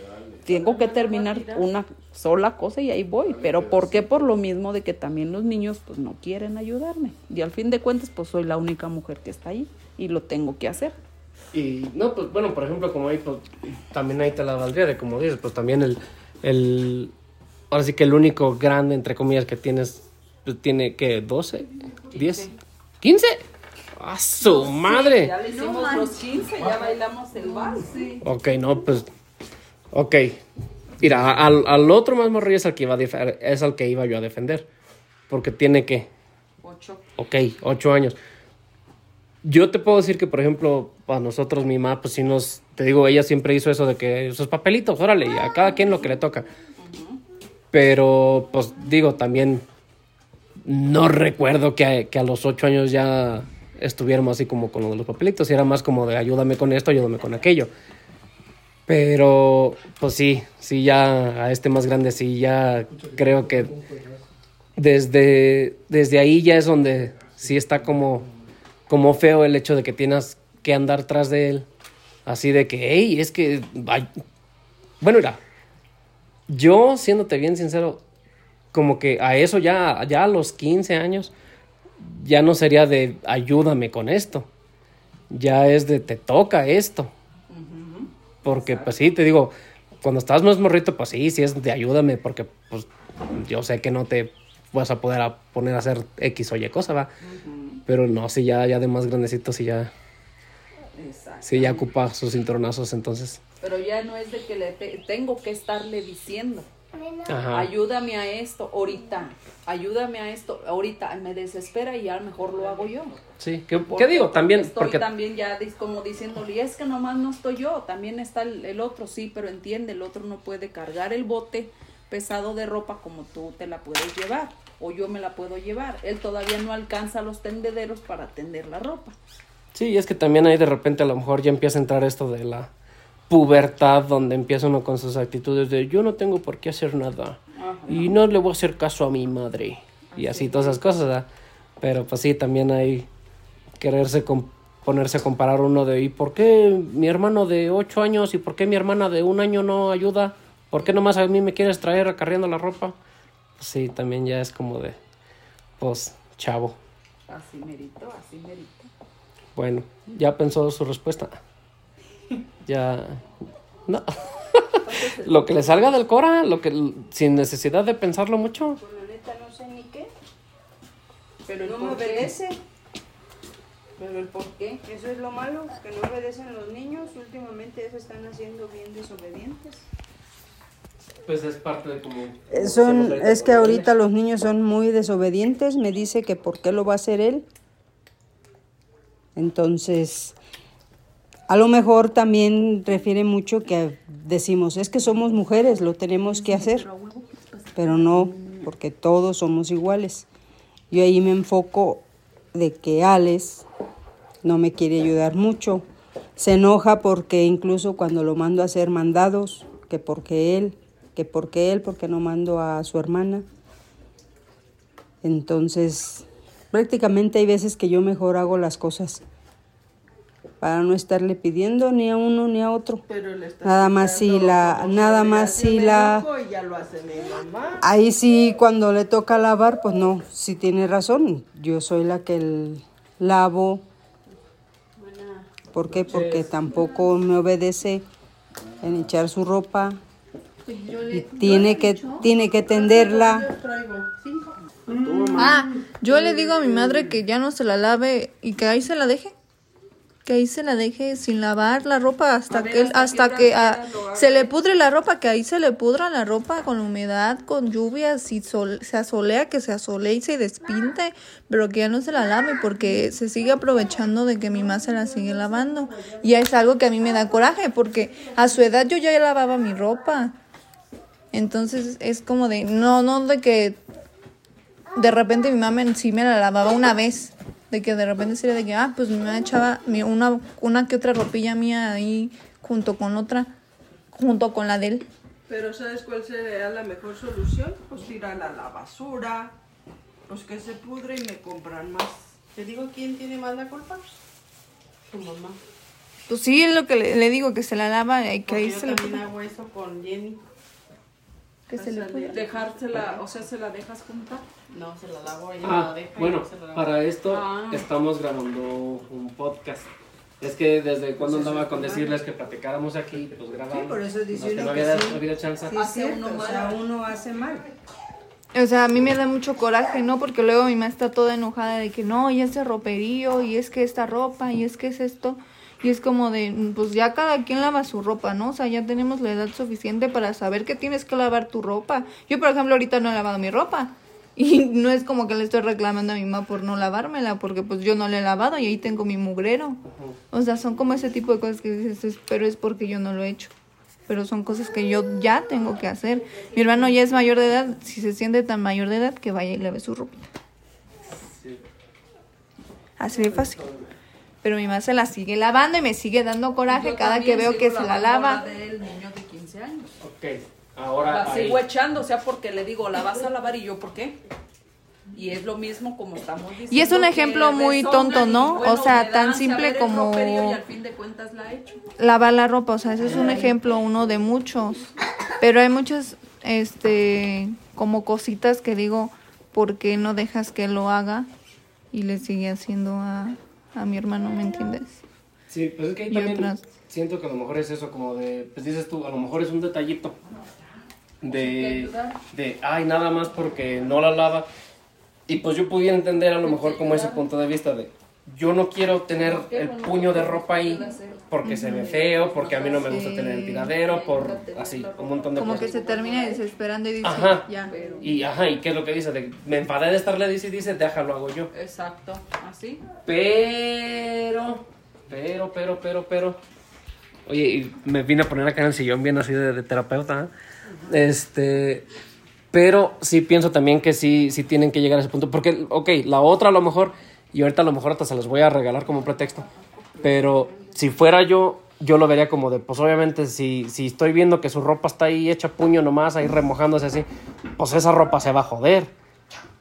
Tengo que terminar una sola cosa y ahí voy, pero ¿por qué? Por lo mismo de que también los niños pues no quieren ayudarme. Y al fin de cuentas pues soy la única mujer que está ahí y lo tengo que hacer. Y no, pues bueno, por ejemplo, como ahí, pues también ahí te la valdría de como dices, pues también el, el, ahora sí que el único grande, entre comillas, que tienes, pues tiene que 12, 10, 15. ¡A su madre! Ya le hicimos los 15, ya bailamos el vals. Sí. Ok, no, pues, ok. Mira, al, al otro más morrillo es al que iba a es al que iba yo a defender, porque tiene que... 8. Ok, 8 años. Yo te puedo decir que, por ejemplo, para nosotros, mi mamá, pues sí nos, te digo, ella siempre hizo eso de que esos papelitos, órale, a cada quien lo que le toca. Pero, pues digo, también no recuerdo que a, que a los ocho años ya estuviéramos así como con los papelitos, y era más como de ayúdame con esto, ayúdame con aquello. Pero, pues sí, sí, ya a este más grande, sí, ya creo que desde, desde ahí ya es donde sí está como como feo el hecho de que tienes que andar tras de él. Así de que, hey, es que... Bueno, mira, yo, siéndote bien sincero, como que a eso ya, ya a los 15 años, ya no sería de ayúdame con esto. Ya es de te toca esto. Porque, pues sí, te digo, cuando estás más morrito, pues sí, sí es de ayúdame, porque pues yo sé que no te vas a poder poner a hacer X o Y cosa, ¿va? Pero no, si ya, ya de más grandecito, si ya. Si ya ocupa sus cinturonazos, entonces. Pero ya no es de que le tengo que estarle diciendo. Ayúdame a esto ahorita, ayúdame a esto ahorita, me desespera y ya mejor lo hago yo. Sí, ¿qué, digo? También. Estoy porque... también ya como diciéndole, es que nomás no estoy yo, también está el, el, otro, sí, pero entiende, el otro no puede cargar el bote, pesado de ropa como tú te la puedes llevar o yo me la puedo llevar. Él todavía no alcanza los tendederos para tender la ropa. Sí, es que también ahí de repente a lo mejor ya empieza a entrar esto de la pubertad donde empieza uno con sus actitudes de yo no tengo por qué hacer nada y no le voy a hacer caso a mi madre y así todas esas cosas, ¿verdad? Pero pues sí, también hay quererse ponerse a comparar uno de ¿y por qué mi hermano de ocho años y por qué mi hermana de un año no ayuda? ¿Por qué nomás a mí me quieres traer acarreando la ropa? Pues sí, también ya es como de pues chavo. Así merito, así merito. Bueno, ya pensó su respuesta. Ya. No. lo que le salga del Cora, lo que sin necesidad de pensarlo mucho. Pues la neta no sé ni qué. Pero No me por obedece. pero el por qué. Eso es lo malo, que no obedecen los niños. Últimamente se están haciendo bien desobedientes. Pues es parte de como. Son, es que ahorita los niños son muy desobedientes. Me dice que por qué lo va a hacer él. Entonces, a lo mejor también refiere mucho que decimos, es que somos mujeres, lo tenemos que hacer. Pero no, porque todos somos iguales. Yo ahí me enfoco de que Alex no me quiere ayudar mucho. Se enoja porque incluso cuando lo mando a hacer mandados, que porque él, que porque él, porque no mando a su hermana. Entonces, prácticamente hay veces que yo mejor hago las cosas para no estarle pidiendo ni a uno ni a otro. Pero le está Nada más si la, nada más si la, ya lo hace mi mamá. Ahí sí, cuando le toca lavar, pues no, sí tiene razón. Yo soy la que el- lavo. ¿Por qué? Porque tampoco me obedece en echar su ropa. Y tiene que, tiene que tenderla. Ah, yo le digo a mi madre que ya no se la lave y que ahí se la deje. Que ahí se la deje sin lavar la ropa hasta que hasta que ah, se le pudre la ropa, que ahí se le pudra la ropa con humedad, con lluvia, si sol- se asolea, que se asolee y se despinte, pero que ya no se la lave porque se sigue aprovechando de que mi mamá se la sigue lavando. Y es algo que a mí me da coraje porque a su edad yo ya lavaba mi ropa. Entonces es como de, no, no de que de repente mi mamá sí me la lavaba una vez. De que de repente sería de que, ah, pues mamá echaba una, una que otra ropilla mía ahí junto con otra, junto con la de él. Pero ¿sabes cuál sería la mejor solución? Pues tirarla a la basura, pues que se pudre y me compran más. Te digo quién tiene más la culpa. Tu mamá. Pues sí, es lo que le, le digo, que se la lava y que ahí yo se le también hago eso con Jenny. que se le. Dejársela, o sea, ¿se la dejas juntar? No, se la lavo, ella Ah, la deja y bueno, yo se la lavo. para esto Ah. estamos grabando un podcast. Es que desde cuando andaba con decirles que platicáramos aquí, pues grabamos. Sí, por eso dice que uno no que había, sí. no había chance. Sí, es cierto, o sea, uno hace mal. O sea, a mí me da mucho coraje, ¿no? Porque luego mi mamá está toda enojada de que no, y ese roperío, y es que esta ropa, y es que es esto. Y es como de, pues ya cada quien lava su ropa, ¿no? O sea, ya tenemos la edad suficiente para saber que tienes que lavar tu ropa. Yo, por ejemplo, ahorita no he lavado mi ropa. Y no es como que le estoy reclamando a mi mamá por no lavármela, porque pues yo no la he lavado y ahí tengo mi mugrero. O sea, son como ese tipo de cosas que dices, "Es- pero es porque yo no lo he hecho. Pero son cosas que yo ya tengo que hacer. Mi hermano ya es mayor de edad, si se siente tan mayor de edad, que vaya y lave su ropa. Así de fácil. Pero mi mamá se la sigue lavando y me sigue dando coraje Yo cada que veo que se la lava. del niño de 15 años. Ok, ahora. La ahí. sigo echando, o sea, porque le digo, la vas a lavar y yo, ¿por qué? Y es lo mismo como estamos diciendo. Y es un ejemplo muy tonto, ¿no? bueno, O sea, tan simple como- Y al fin de cuentas la he hecho. lavar la ropa, o sea, ese es un ejemplo, uno de muchos. Pero hay muchas, este, como cositas que digo, ¿por qué no dejas que lo haga? Y le sigue haciendo a, a mi hermano, ¿me entiendes? Sí, pues es que ahí también otras. siento que a lo mejor es eso, como de, pues dices tú, a lo mejor es un detallito de, de, ay, nada más porque no la lava. Y pues yo pudiera entender a lo mejor como ese punto de vista de, yo no quiero tener el puño de ropa ahí porque se ve feo, porque a mí no me gusta tener el tiradero, por así, un montón de Como que cosas. se termina desesperando y dice, Ajá. ya. Y ajá, ¿y qué es lo que dice? De, me enfadé de estarle dice y dice, déjalo hago yo. Exacto, así. Pero, pero, pero, pero, pero. Oye, y me vine a poner acá en el sillón bien así de, de terapeuta. ¿eh? Este, pero sí pienso también que sí, sí tienen que llegar a ese punto. Porque, ok, la otra a lo mejor, y ahorita a lo mejor hasta se los voy a regalar como pretexto, pero si fuera yo, yo lo vería como de, pues obviamente si, si estoy viendo que su ropa está ahí hecha puño nomás, ahí remojándose así, pues esa ropa se va a joder.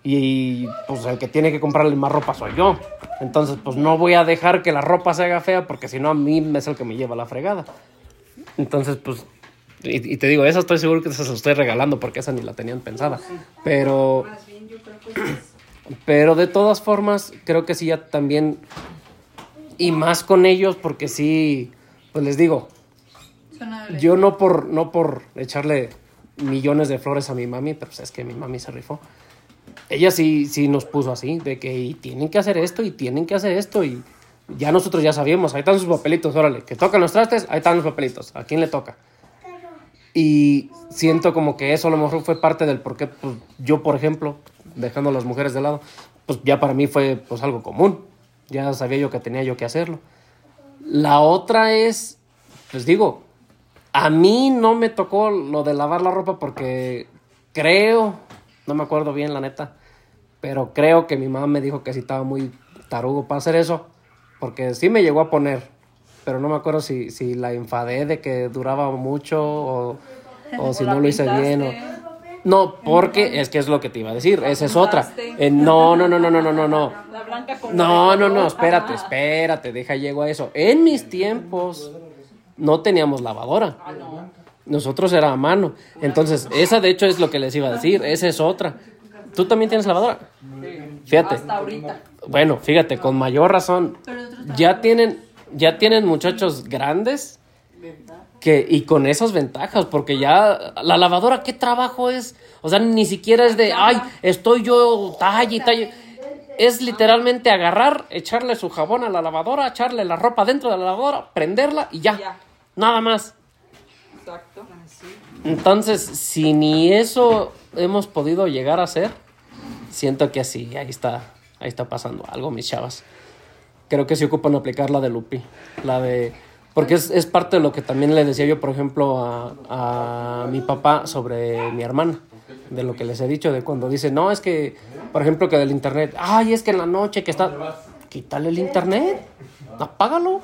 Y pues el que tiene que comprarle más ropa soy yo. Entonces, pues no voy a dejar que la ropa se haga fea porque si no a mí es el que me lleva la fregada. Entonces, pues, y, te digo, esa estoy seguro que se la estoy regalando porque esa ni la tenían pensada. Pero, pero de todas formas, creo que sí ya también, y más con ellos porque sí, pues les digo, yo no por, no por echarle millones de flores a mi mami, pero pues es que mi mami se rifó ella sí, sí nos puso así, de que tienen que hacer esto y tienen que hacer esto y ya nosotros ya sabíamos, ahí están sus papelitos, órale, que tocan los trastes, ahí están los papelitos, ¿a quién le toca? Y siento como que eso a lo mejor fue parte del por qué pues, yo, por ejemplo, dejando a las mujeres de lado, pues ya para mí fue pues algo común, ya sabía yo que tenía yo que hacerlo. La otra es, pues digo, a mí no me tocó lo de lavar la ropa porque creo no me acuerdo bien, la neta. Pero creo que mi mamá me dijo que sí estaba muy tarugo para hacer eso. Porque sí me llegó a poner. Pero no me acuerdo si, si la enfadé de que duraba mucho o, o si no lo hice bien. O... No, porque es que es lo que te iba a decir. Esa es otra. no, no, no, no, no, no, no, no. No, no, no, espérate, espérate, deja llego a eso. En mis tiempos no teníamos lavadora. Nosotros era a mano. Entonces, esa de hecho es lo que les iba a decir. Esa es otra. ¿Tú también tienes lavadora? Fíjate. Bueno, fíjate, con mayor razón. Ya tienen, ya tienen muchachos grandes que, y con esas ventajas, porque ya la lavadora, ¿qué trabajo es? O sea, ni siquiera es de, ay, estoy yo talla y talla. Es literalmente agarrar, echarle su jabón a la lavadora, echarle la ropa dentro de la lavadora, prenderla y ya. Nada más. Exacto. Entonces, si ni eso hemos podido llegar a hacer, siento que así, ahí está, ahí está pasando algo, mis chavas. Creo que sí ocupan aplicar la de Lupi, la de... Porque es, es parte de lo que también le decía yo, por ejemplo, a, a mi papá sobre mi hermana de lo que les he dicho, de cuando dice, no, es que, por ejemplo, que del internet, ay, es que en la noche que está, quítale el internet, apágalo.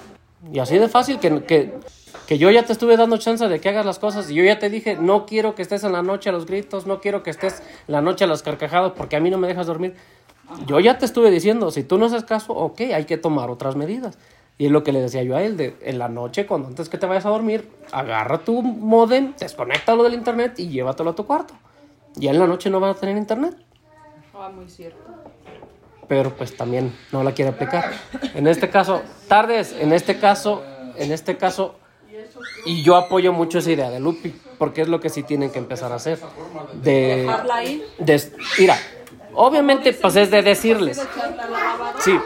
Y así de fácil que, que, que yo ya te estuve dando chance de que hagas las cosas y yo ya te dije, no quiero que estés en la noche a los gritos, no quiero que estés en la noche a los carcajados porque a mí no me dejas dormir. Yo ya te estuve diciendo, si tú no haces caso, ok, hay que tomar otras medidas. Y es lo que le decía yo a él, de en la noche, cuando antes que te vayas a dormir, agarra tu modem, desconéctalo del internet y llévatelo a tu cuarto. Ya en la noche no vas a tener internet. Ah, muy cierto. Pero pues también no la quiere aplicar. En este caso, tardes, en este caso, en este caso, y yo apoyo mucho esa idea de Lupi, porque es lo que sí tienen que empezar a hacer. De, de mira, obviamente pues es de decirles. Sí.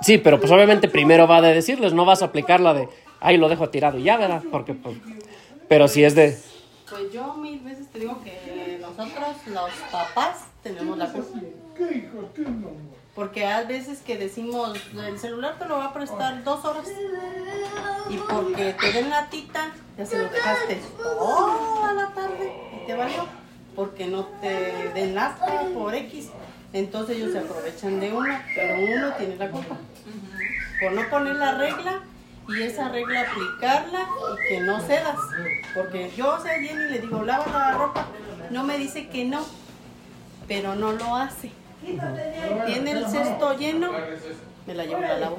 Sí, pero pues obviamente primero va de decirles, no vas a aplicar la de, ay, lo dejo tirado y ya, ¿verdad? Porque pues, pero si es de... Pues yo mil veces te digo que nosotros, los papás, tenemos la culpa. Porque hay veces que decimos, el celular te lo va a prestar dos horas. Y porque te den la tita, ya se lo dejaste toda la tarde y te valió. Porque no te den lástima por X. Entonces ellos se aprovechan de uno, pero uno tiene la culpa. Por no poner la regla y esa regla aplicarla y que no cedas. Porque yo sé bien y le digo, lava la ropa. No me dice que no, pero no lo hace. Tiene el cesto lleno, me la llevo y la lavo.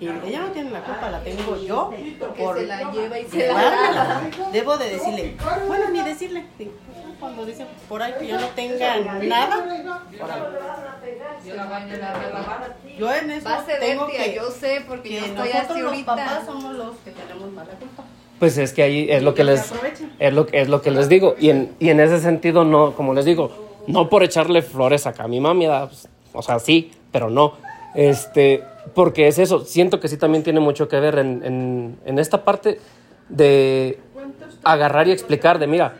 Y ella no tiene la culpa, la tengo yo. Por se la lleva y se la Debo de decirle, bueno, ni decirle. Cuando dice por ahí que yo no tenga nada, Yo en eso Va a tengo que, yo sé, porque yo estoy nosotros así los ahorita. papás somos los que tenemos mala culpa. Pues es que ahí es lo que les es lo, es lo que les digo y en, y en ese sentido no, como les digo, no por echarle flores acá a mi mami. Pues, o sea, sí, pero no. Este, porque es eso, siento que sí también tiene mucho que ver en, en, en esta parte de agarrar y explicar de, mira,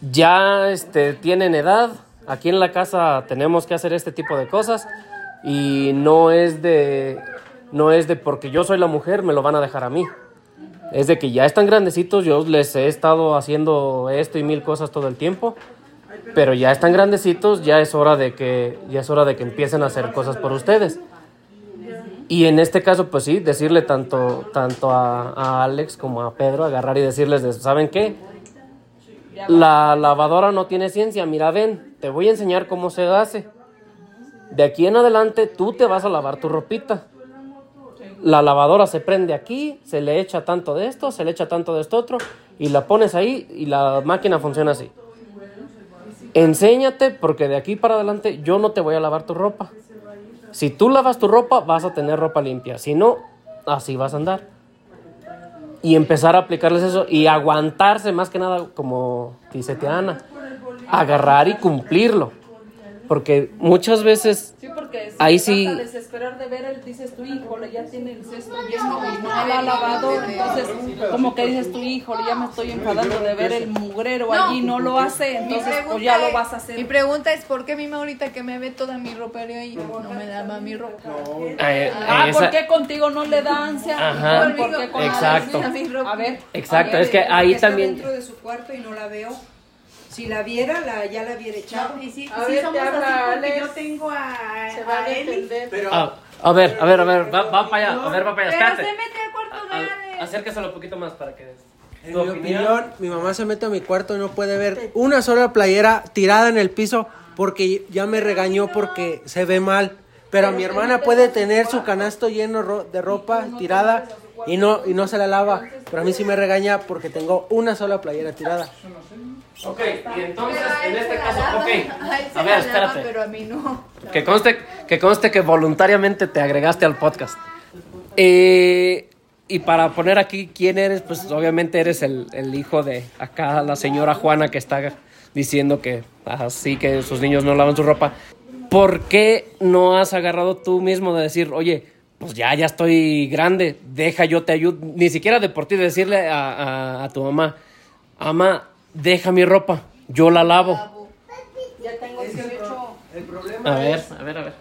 ya este, tienen edad, aquí en la casa tenemos que hacer este tipo de cosas y no es de, no es de porque yo soy la mujer, me lo van a dejar a mí. Es de que ya están grandecitos, yo les he estado haciendo esto y mil cosas todo el tiempo, pero ya están grandecitos, ya es hora de que ya es hora de que empiecen a hacer cosas por ustedes. Y en este caso, pues sí, decirle tanto, tanto a, Alex como a Pedro, agarrar y decirles, de, ¿saben qué? La lavadora no tiene ciencia, mira, ven, te voy a enseñar cómo se hace. De aquí en adelante tú te vas a lavar tu ropita. La lavadora se prende aquí, se le echa tanto de esto, se le echa tanto de esto otro, y la pones ahí y la máquina funciona así. Enséñate porque de aquí para adelante yo no te voy a lavar tu ropa. Si tú lavas tu ropa, vas a tener ropa limpia. Si no, así vas a andar. Y empezar a aplicarles eso y aguantarse más que nada, como dice Tiana, agarrar y cumplirlo. Porque muchas veces Sí, porque si Ahí te sí- vas a desesperar de ver, él dices tu híjole, ya tiene el cesto lleno y no la ha lavado. Entonces, como que dices tu híjole, ya me estoy enfadando de ver el mugrero allí, no lo hace. Mi Entonces, pues ya lo vas a Mi hacer. pregunta es: ¿por qué mi ahorita que me ve toda mi ropa y no me lava mi ropa? eh, Ah, esa- ¿por qué contigo no le da ansia? Ajá. ¿Por qué con Exacto. A ver, Exacto, es que ahí también... dentro de su cuarto y no la veo. Si la viera, la, ya la hubiera echado. Y sí, A sí ver, somos te habla así porque Alex. yo tengo a, se va a a Eli. defender. Ah, a ver, a ver, a ver, va, va para allá, a ver, va para allá, Pero espérate. se mete al cuarto de Alex. Acércaselo un poquito más para que... En tu mi opinión, mi mamá se mete a mi cuarto y no puede ver una sola playera tirada en el piso porque ya me regañó porque se ve mal. Pero mi hermana puede tener su canasto lleno ro- de ropa tirada y no y no se la lava. Pero a mí sí me regaña porque tengo una sola playera tirada. Ok, y entonces, en este caso, ok. a ver, espérate. Pero a mí no. Que conste, que conste que voluntariamente te agregaste al podcast. Eh, y para poner aquí quién eres, pues obviamente eres el, el hijo de acá la señora Juana que está diciendo que así que sus niños no lavan su ropa. ¿Por qué no has agarrado tú mismo de decir, oye, pues ya, ya estoy grande, deja yo te ayudo? Ni siquiera de por ti decirle a, a- a tu mamá, mamá, deja mi ropa, yo la lavo. Ya tengo 18. El problema A ver, es a ver, a ver.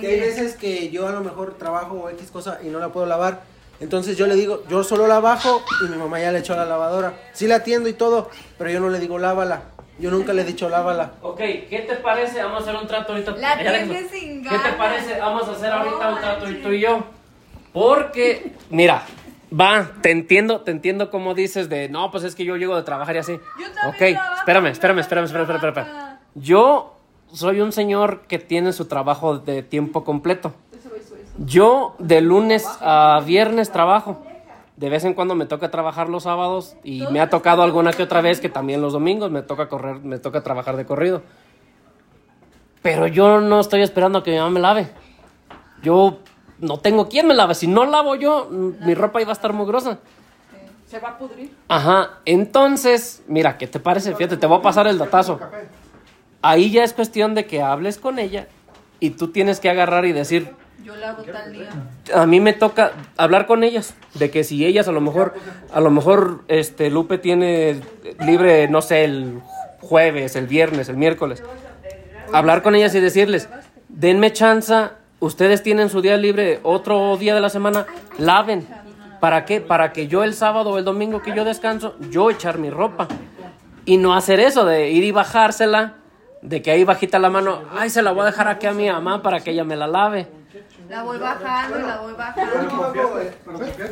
que hay veces que yo a lo mejor trabajo o X cosa y no la puedo lavar. Entonces yo le digo, yo solo la bajo y mi mamá ya le echó a la lavadora. Sí la atiendo y todo, pero yo no le digo lávala. Yo nunca le he dicho lávala. Ok, ¿qué te parece? Vamos a hacer un trato ahorita. La sin ¿Qué te parece? Vamos a hacer ahorita un trato manches. tú y yo. Porque, mira, va, te entiendo, te entiendo como dices de, no, pues es que yo llego de trabajar y así. Yo también Ok, espérame, espérame, espérame, espérame, espérame. Yo soy un señor que tiene su trabajo de tiempo completo. Yo de lunes a viernes trabajo. De vez en cuando me toca trabajar los sábados y me ha tocado alguna que otra vez que también los domingos me toca correr, me toca trabajar de corrido. Pero yo no estoy esperando a que mi mamá me lave. Yo no tengo quien me lave. Si no lavo yo, mi ropa iba a estar muy grosa. Se va a pudrir. Ajá, entonces, mira, ¿qué te parece? Fíjate, te voy a pasar el datazo. Ahí ya es cuestión de que hables con ella y tú tienes que agarrar y decir, Yo la hago tal día. a mí me toca hablar con ellas de que si ellas a lo mejor a lo mejor este Lupe tiene libre no sé el jueves el viernes el miércoles hablar con ellas y decirles denme chanza ustedes tienen su día libre otro día de la semana laven. para qué para que yo el sábado o el domingo que yo descanso yo echar mi ropa. Y no hacer eso de ir y bajársela de que ahí bajita la mano ay se la voy a dejar aquí a mi mamá para que ella me la lave La voy bajando, la voy Yo bajando. no lo hago,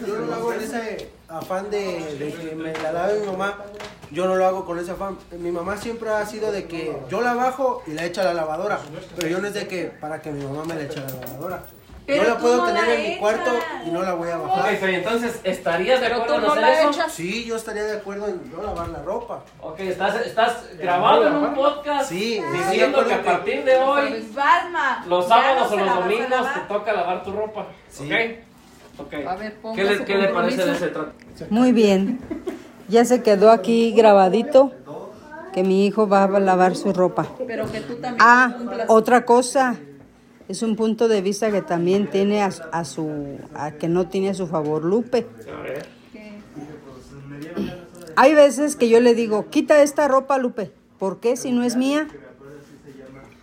yo no lo hago en ese afán de, de que me la lave mi mamá. Yo no lo hago con ese afán. Mi mamá siempre ha sido de que yo la bajo y la echo a la lavadora. Pero yo no es de que para que mi mamá me la eche a la lavadora. Pero yo la puedo no tener la en mi cuarto y no la voy a Ok, bajar. Fede, entonces, ¿estarías de Pero acuerdo tú en no hacer la eso? echas. Sí, yo estaría de acuerdo en no lavar la ropa. Ok, estás, estás grabado en un podcast Sí, diciendo que a partir de hoy, Pues los sábados no o los domingos, te toca lavar tu ropa. Sí. ¿Ok? Ok. A ver, ponga ¿Qué le, qué le parece de ese trato? Muy bien. Ya se quedó aquí grabadito que mi hijo va a lavar su ropa. Pero que tú también Ah, otra cosa. Es un punto de vista que también tiene a, a su a que no tiene a su favor Lupe. Hay veces que yo le digo, quita esta ropa, Lupe. ¿Por qué si no es mía?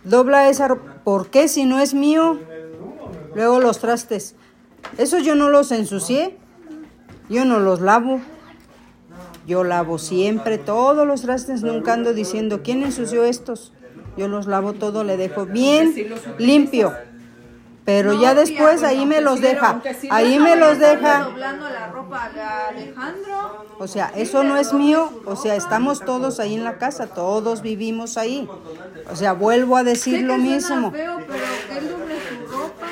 Dobla esa ropa. ¿Por qué si no es mío? Luego los trastes. Esos yo no los ensucié. Yo no los lavo. Yo lavo siempre todos los trastes, nunca ando diciendo, ¿quién ensució estos? Yo los lavo todo, le dejo bien limpio. Pero ya después ahí me los deja, ahí me los deja. doblando la ropa a Alejandro. O sea, eso no es mío, o sea, estamos todos ahí en la casa, todos vivimos ahí. O sea, vuelvo a decir lo mismo. Feo, pero que él doble su ropa.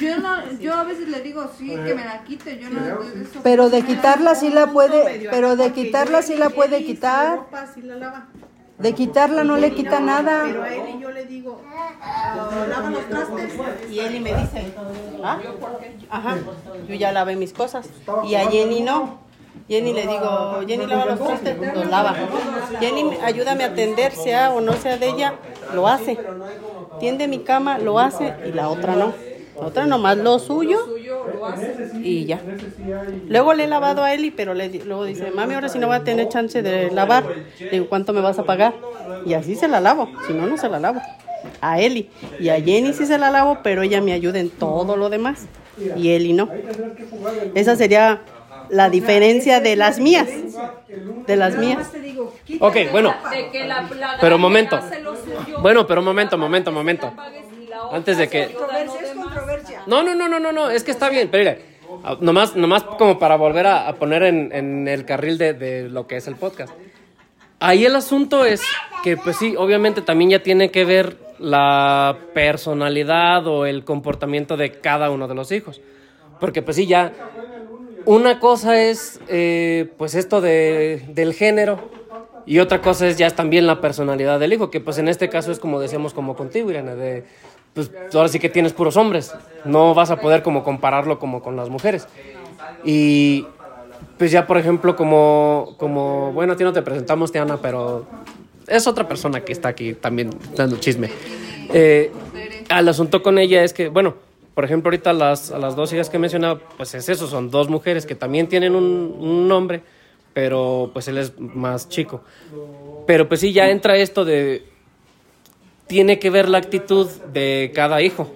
Yo, no, yo a veces le digo, sí, que me la quite, yo no... Eso, Pero de quitarla sí la puede, pero de quitarla sí la puede quitar. ropa sí la lava. De quitarla no le quita Pero nada. a él y yo le digo, ah, lava los trastes. Y y me dice, ¿ah? Ajá, yo ya lavé mis cosas. Y a Jenny no. Jenny le digo, Jenny lava los trastes, los lava. Jenny, ayúdame a atender, sea o no sea de ella, lo hace. Tiende mi cama, lo hace y la otra no. La otra nomás lo suyo y ya. Luego le he lavado a Eli, pero le, di- luego dice, mami, ahora sí no voy a tener chance de lavar. Digo, ¿cuánto me vas a pagar? Y así se la lavo, si no, no se la lavo. A Eli. Y a Jenny sí se la lavo, pero ella me ayuda en todo lo demás. Y Eli no. Esa sería la diferencia de las mías. De las mías. Ok, bueno. Pero momento. Bueno, pero momento, momento, momento. Antes de que... No, no, no, no, no, no, es que está bien, pero mira, nomás, nomás como para volver a, poner en, el carril de, de lo que es el podcast. Ahí el asunto es que, pues sí, obviamente también ya tiene que ver la personalidad o el comportamiento de cada uno de los hijos. Porque, pues sí, ya una cosa es, eh, pues esto de, del género y otra cosa es ya también la personalidad del hijo, que pues en este caso es como decíamos como contigo, Irene, de, pues ahora sí que tienes puros hombres, no vas a poder como compararlo como con las mujeres. Y pues ya por ejemplo como, como bueno, a ti no te presentamos, Tiana, pero es otra persona que está aquí también dando chisme. Eh, al asunto con ella es que, bueno, por ejemplo, ahorita las, a las dos hijas que he mencionado, pues es eso, son dos mujeres que también tienen un, un nombre, pero pues él es más chico. Pero pues sí, ya entra esto de... Tiene que ver la actitud de cada hijo.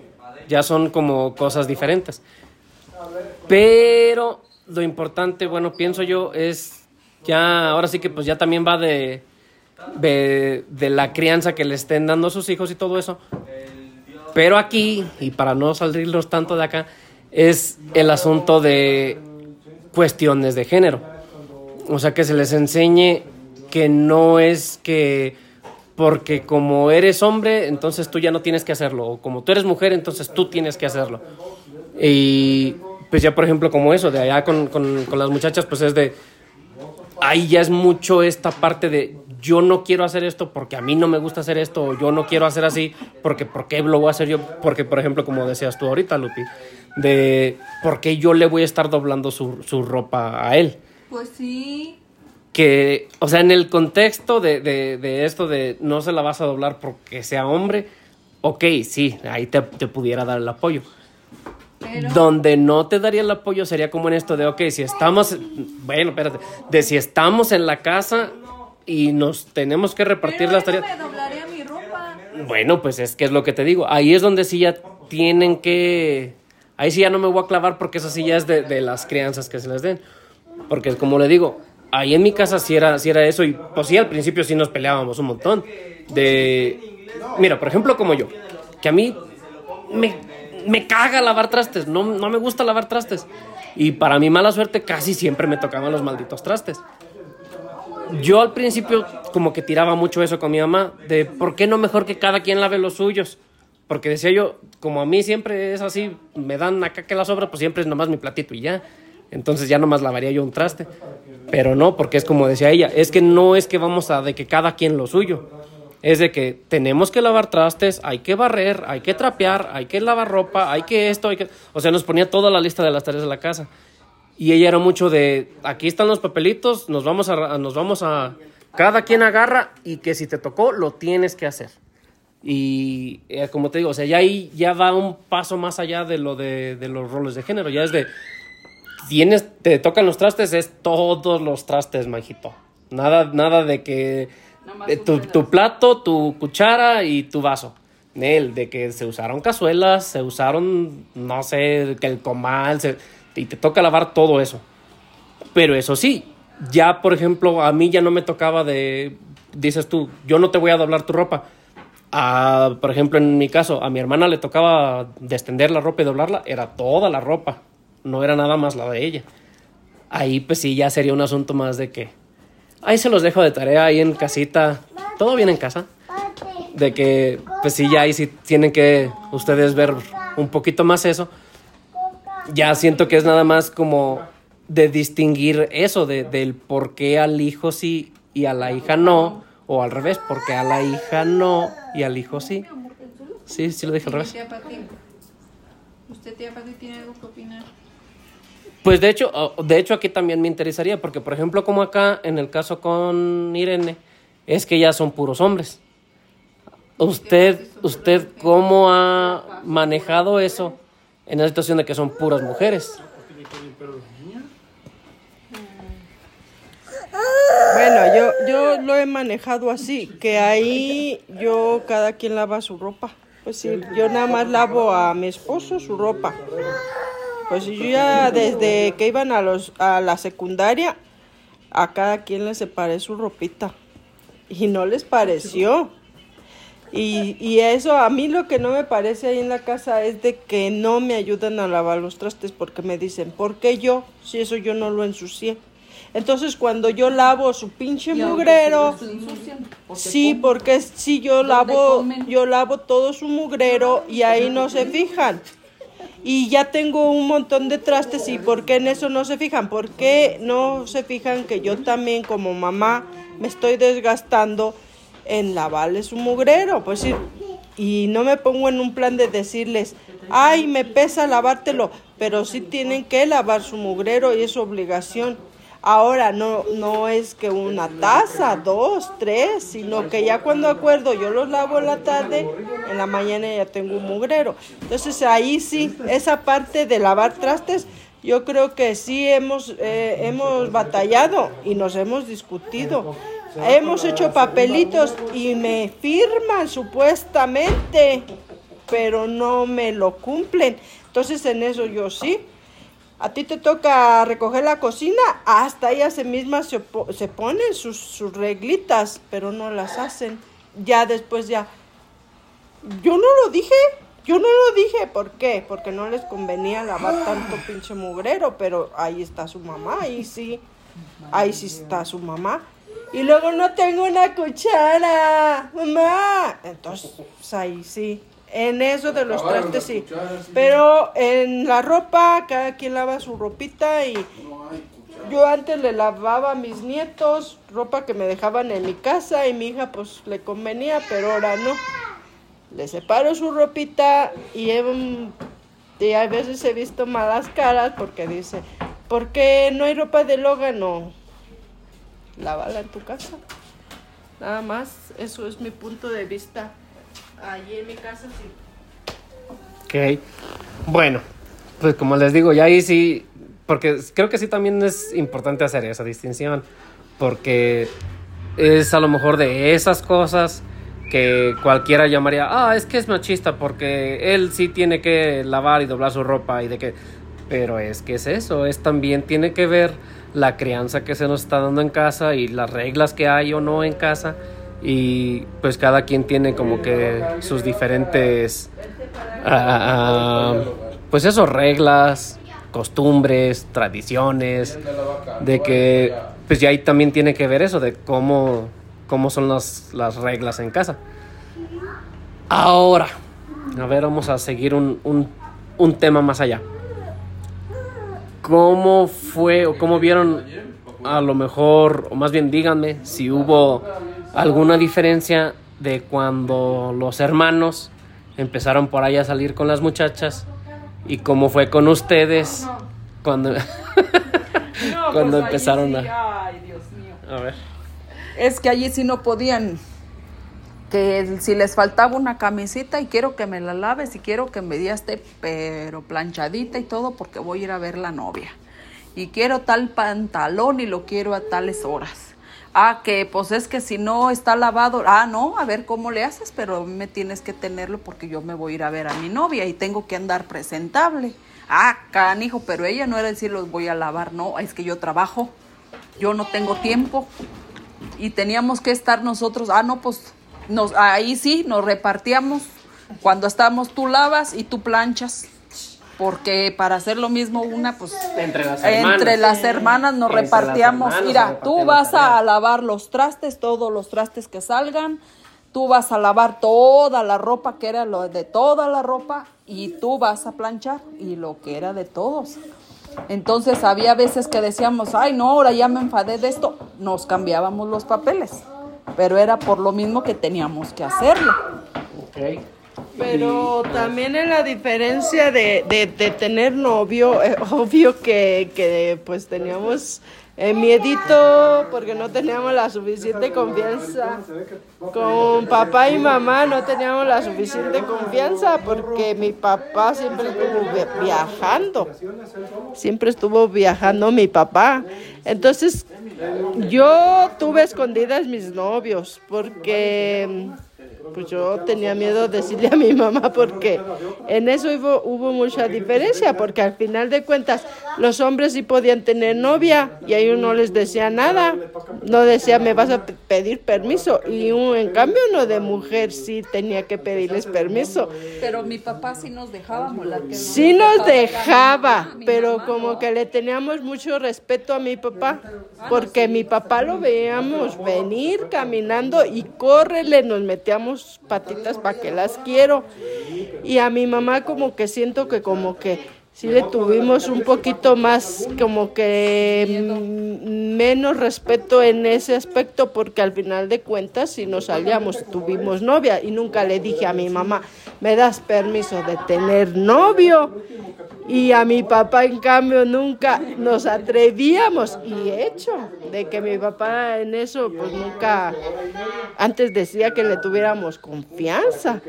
Ya son como cosas diferentes. Pero lo importante, bueno, pienso yo, es ya, ahora sí que pues ya también va de, de, la crianza que le estén dando a sus hijos y todo eso. Pero aquí, y para no salirnos tanto de acá, es el asunto de cuestiones de género. O sea, que se les enseñe que no es que porque como eres hombre, entonces tú ya no tienes que hacerlo. O como tú eres mujer, entonces tú tienes que hacerlo. Y pues ya, por ejemplo, como eso, de allá con, con, con las muchachas, pues es de... Ahí ya es mucho esta parte de yo no quiero hacer esto porque a mí no me gusta hacer esto, o yo no quiero hacer así porque ¿por qué lo voy a hacer yo? Porque, por ejemplo, como decías tú ahorita, Lupi, de por qué yo le voy a estar doblando su, su ropa a él. Pues sí. Que, o sea, en el contexto de, de, de esto de no se la vas a doblar porque sea hombre, ok, sí, ahí te, te pudiera dar el apoyo. Donde no te daría el apoyo sería como en esto de, ok, si estamos, bueno, espérate, de si estamos en la casa y nos tenemos que repartir Pero las no tareas. me doblaría mi ropa. Bueno, pues es que es lo que te digo. Ahí es donde sí ya tienen que. Ahí sí ya no me voy a clavar porque eso sí ya es de, de las crianzas que se les den. Porque como le digo, ahí en mi casa sí era, sí era eso y pues sí al principio sí nos peleábamos un montón. De. Mira, por ejemplo, como yo, que a mí me, me caga lavar trastes, no, no me gusta lavar trastes. Y para mi mala suerte casi siempre me tocaban los malditos trastes yo al principio como que tiraba mucho eso con mi mamá, de por qué no mejor que cada quien lave los suyos. Porque decía yo, como a mí siempre es así, me dan acá que la sobra, pues siempre es nomás mi platito y ya. Entonces ya nomás lavaría yo un traste. Pero no, porque es como decía ella, es que no es que vamos a de que cada quien lo suyo. Es de que tenemos que lavar trastes, hay que barrer, hay que trapear, hay que lavar ropa, hay que esto, hay que... O sea, nos ponía toda la lista de las tareas de la casa. Y ella era mucho de, aquí están los papelitos, nos vamos a, nos vamos a, cada quien agarra y que si te tocó, lo tienes que hacer. Y eh, como te digo, o sea, ya ahí ya va un paso más allá de lo de, de los roles de género, ya es de, tienes, te tocan los trastes, es todos los trastes, majito. Nada, nada de que eh, tu, tu plato, tu cuchara y tu vaso. Nel, de que se usaron cazuelas, se usaron, no sé, que el comal, se- y te toca lavar todo eso. Pero eso sí, ya, por ejemplo, a mí ya no me tocaba de, dices tú, yo no te voy a doblar tu ropa. A, por ejemplo, en mi caso, a mi hermana le tocaba descender la ropa y doblarla, era toda la ropa, no era nada más la de ella. Ahí pues sí, ya sería un asunto más de que, ahí se los dejo de tarea, ahí en casita, todo bien en casa. De que, pues sí, ya ahí sí tienen que ustedes ver un poquito más eso. Ya siento que es nada más como de distinguir eso, de, del por qué al hijo sí y a la hija no, o al revés, porque a la hija no y al hijo sí. Sí, sí lo dije al revés. ¿Usted, tía Pati, tiene algo que opinar? Pues de hecho, de hecho aquí también me interesaría, porque por ejemplo como acá en el caso con Irene, es que ya son puros hombres. ¿Usted, usted cómo ha manejado eso en la situación de que son puras mujeres? Bueno, yo, yo lo he manejado así, que ahí yo cada quien lava su ropa. Pues sí, yo nada más lavo a mi esposo su ropa. Pues yo ya desde que iban a los a la secundaria, a cada quien le separé su ropita. Y no les pareció. Y, y eso, a mí lo que no me parece ahí en la casa es de que no me ayudan a lavar los trastes porque me dicen, ¿por qué yo? Si eso yo no lo ensucié. Entonces cuando yo lavo su pinche mugrero, sí, porque si yo lavo, yo lavo todo su mugrero y ahí no se fijan. Y ya tengo un montón de trastes y ¿por qué en eso no se fijan? ¿Por qué no se fijan que yo también como mamá me estoy desgastando en lavarle su mugrero? Pues sí, y no me pongo en un plan de decirles, ay, me pesa lavártelo, pero sí tienen que lavar su mugrero y es obligación. Ahora no, no es que una taza, dos, tres, sino que ya cuando acuerdo yo los lavo en la tarde, en la mañana ya tengo un mugrero. Entonces ahí sí, esa parte de lavar trastes, yo creo que sí hemos, eh, hemos batallado y nos hemos discutido. Hemos hecho papelitos y me firman supuestamente, pero no me lo cumplen. Entonces en eso yo sí. A ti te toca recoger la cocina, hasta ellas mismas se, se ponen sus, sus reglitas, pero no las hacen. Ya después ya. Yo no lo dije, yo no lo dije. ¿Por qué? Porque no les convenía lavar tanto pinche mugrero, pero ahí está su mamá, ahí sí. Ahí sí está su mamá. Y luego no tengo una cuchara, mamá. Entonces, pues, ahí sí. En eso de los trastes sí. Pero en la ropa, cada quien lava su ropita y yo antes le lavaba a mis nietos ropa que me dejaban en mi casa y mi hija pues le convenía, pero ahora no. Le separo su ropita y, he- y a veces he visto malas caras porque dice, ¿por qué no hay ropa de Logan? No, lávala en tu casa. Nada más, eso es mi punto de vista. Allí en mi casa sí. Ok. Bueno, pues como les digo, ya ahí sí, porque creo que sí también es importante hacer esa distinción, porque es a lo mejor de esas cosas que cualquiera llamaría, ah, es que es machista porque él sí tiene que lavar y doblar su ropa y de que, pero es que es eso, es también tiene que ver la crianza que se nos está dando en casa y las reglas que hay o no en casa y pues cada quien tiene como que sus diferentes ah, ah, pues eso, reglas, costumbres, tradiciones, de que pues ya ahí también tiene que ver eso, de cómo, cómo son las, las reglas en casa. Ahora, a ver, vamos a seguir un, un, un tema más allá. ¿Cómo fue o cómo vieron a lo mejor, o más bien díganme si hubo alguna diferencia de cuando los hermanos empezaron por ahí a salir con las muchachas y cómo fue con ustedes cuando, cuando pues ahí empezaron sí, a... Ay, Dios mío. A ver. Es que allí sí no podían. Que si les faltaba una camisita y quiero que me la laves y quiero que me dé esté pero planchadita y todo porque voy a ir a ver la novia. Y quiero tal pantalón y lo quiero a tales horas. Ah, que pues es que si no está lavado, ah, no, a ver cómo le haces, pero me tienes que tenerlo porque yo me voy a ir a ver a mi novia y tengo que andar presentable. Ah, canijo, pero ella no era decir los voy a lavar, no, es que yo trabajo. yo no tengo tiempo y teníamos que estar nosotros, ah, no, pues nos, ahí sí, nos repartíamos. Cuando estamos, tú lavas y tú planchas. Porque para hacer lo mismo, una, pues Entre las hermanas. entre las hermanas nos Entre repartíamos. hermanas Mira, tú vas a lavar los trastes, todos los trastes que salgan. Tú vas a lavar toda la ropa, que era lo de toda la ropa, y tú vas a planchar, y lo que era de todos. Entonces había veces que decíamos, ay no, ahora ya me enfadé de esto, nos cambiábamos los papeles, pero era por lo mismo que teníamos que hacerlo. Ok. Pero también en la diferencia de, de- de tener novio, eh, obvio que, que, pues teníamos eh, miedito porque no teníamos la suficiente confianza. Con papá y mamá no teníamos la suficiente confianza porque mi papá siempre estuvo vi- viajando. Siempre estuvo viajando mi papá. Entonces yo tuve escondidas mis novios porque pues yo tenía miedo de decirle a mi mamá porque en eso hubo, hubo mucha diferencia, porque al final de cuentas los hombres sí podían tener novia y a ellos no les decía nada, no decía me vas a pe- pedir permiso y un- en cambio uno de mujer sí tenía que pedirles permiso. Pero mi papá sí nos. La que Sí nos dejaba, pero como que le teníamos mucho respeto a mi papá, porque mi papá lo veíamos venir caminando y córrele, nos metíamos patitas para que las quiero. Y a mi mamá como que siento que como que sí le tuvimos un poquito más como que mm, menos respeto en ese aspecto porque al final de cuentas si nos salíamos tuvimos novia y nunca le dije a mi mamá me das permiso de tener novio y a mi papá en cambio nunca nos atrevíamos. Y hecho de que mi papá en eso pues nunca antes decía que le tuviéramos confianza.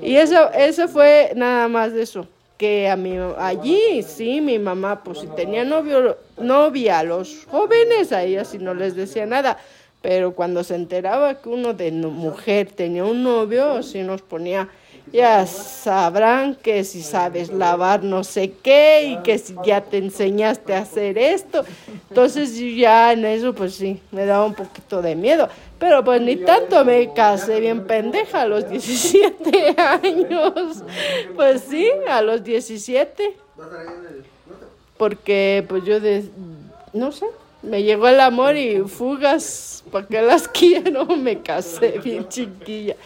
Y eso eso fue nada más de eso que a mi allí sí mi mamá pues si tenía novio novia los jóvenes a ella no les decía nada. Pero cuando se enteraba que uno de mujer tenía un novio sí nos ponía ya sabrán que si sabes lavar no sé qué y que si ya te enseñaste a hacer esto. Entonces ya en eso pues sí, me daba un poquito de miedo. Pero pues ni tanto me casé bien pendeja a los 17 años. Pues sí, a los 17. Porque pues yo de, no sé, me llegó el amor y fugas, ¿para qué las quiero? Me casé bien chiquilla.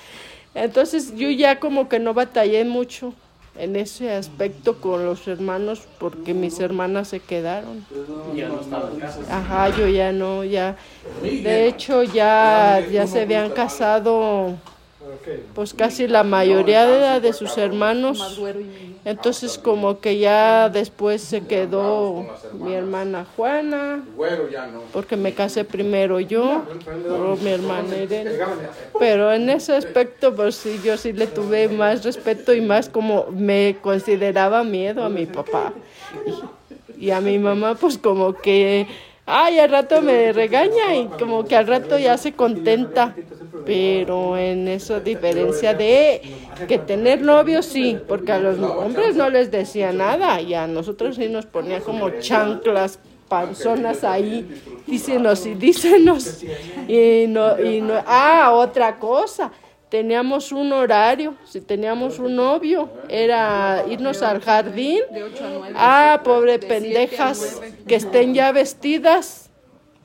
Entonces yo ya como que no batallé mucho en ese aspecto con los hermanos porque mis hermanas se quedaron. Ya no estaba en casa. Ajá, yo ya no, ya. De hecho ya, ya se habían casado pues casi la mayoría de, de sus hermanos. Entonces como que ya después se quedó mi hermana Juana, porque me casé primero yo, mi hermana Irene. Pero en ese aspecto pues sí, yo sí le tuve más respeto y más como me consideraba miedo a mi papá. Y, y a mi mamá pues como que, ay, al rato me regaña y como que al rato ya se contenta. Pero en esa diferencia de que tener novios sí, porque a los hombres no les decía nada y a nosotros sí nos ponía como chanclas panzonas ahí, dícenos y dícenos. Y no, y no, ah, otra cosa, teníamos un horario, si teníamos un novio, era irnos al jardín. Ah, pobre pendejas, que estén ya vestidas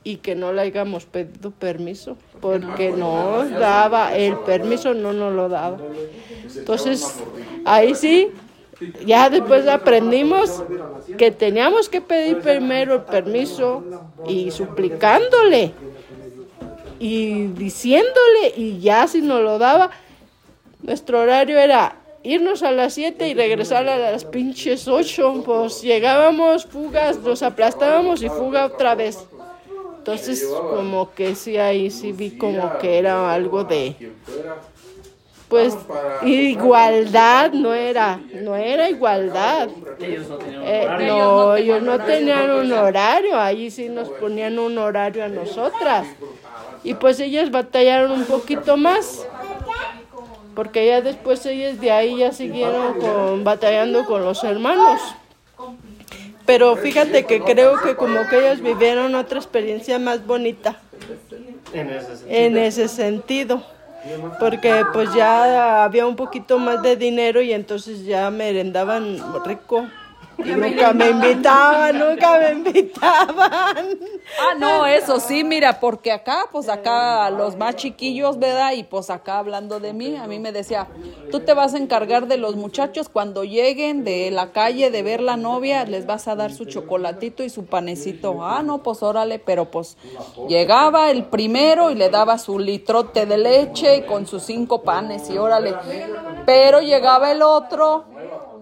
y que no le hayamos pedido permiso, porque no daba, el permiso no nos lo daba. Entonces, ahí sí, ya después aprendimos que teníamos que pedir primero el permiso y suplicándole y diciéndole y ya si nos lo daba, nuestro horario era irnos a las 7 y regresar a las pinches 8, pues llegábamos, fugas, nos aplastábamos y fuga otra vez. Entonces como que sí, ahí sí vi como que era algo de, pues igualdad, no era, no era igualdad. Ellos no tenían Eh, horario. no, ellos no tenían un horario, ahí sí nos ponían un horario a nosotras. Y pues ellas batallaron un poquito más, porque ya después ellas de ahí ya siguieron con, batallando con los hermanos. pero fíjate que creo que como que ellos vivieron otra experiencia más bonita En ese sentido. en ese sentido. Porque pues ya había un poquito más de dinero y entonces ya merendaban rico. Nunca me invitaban, nunca me invitaban. Ah, no, eso sí, mira, porque acá, pues acá los más chiquillos, ¿verdad? Y pues acá hablando de mí, a mí me decía, tú te vas a encargar de los muchachos cuando lleguen de la calle de ver la novia, les vas a dar su chocolatito y su panecito. Ah, no, pues órale, pero pues llegaba el primero y le daba su litrote de leche y con sus cinco panes y órale. Pero llegaba el otro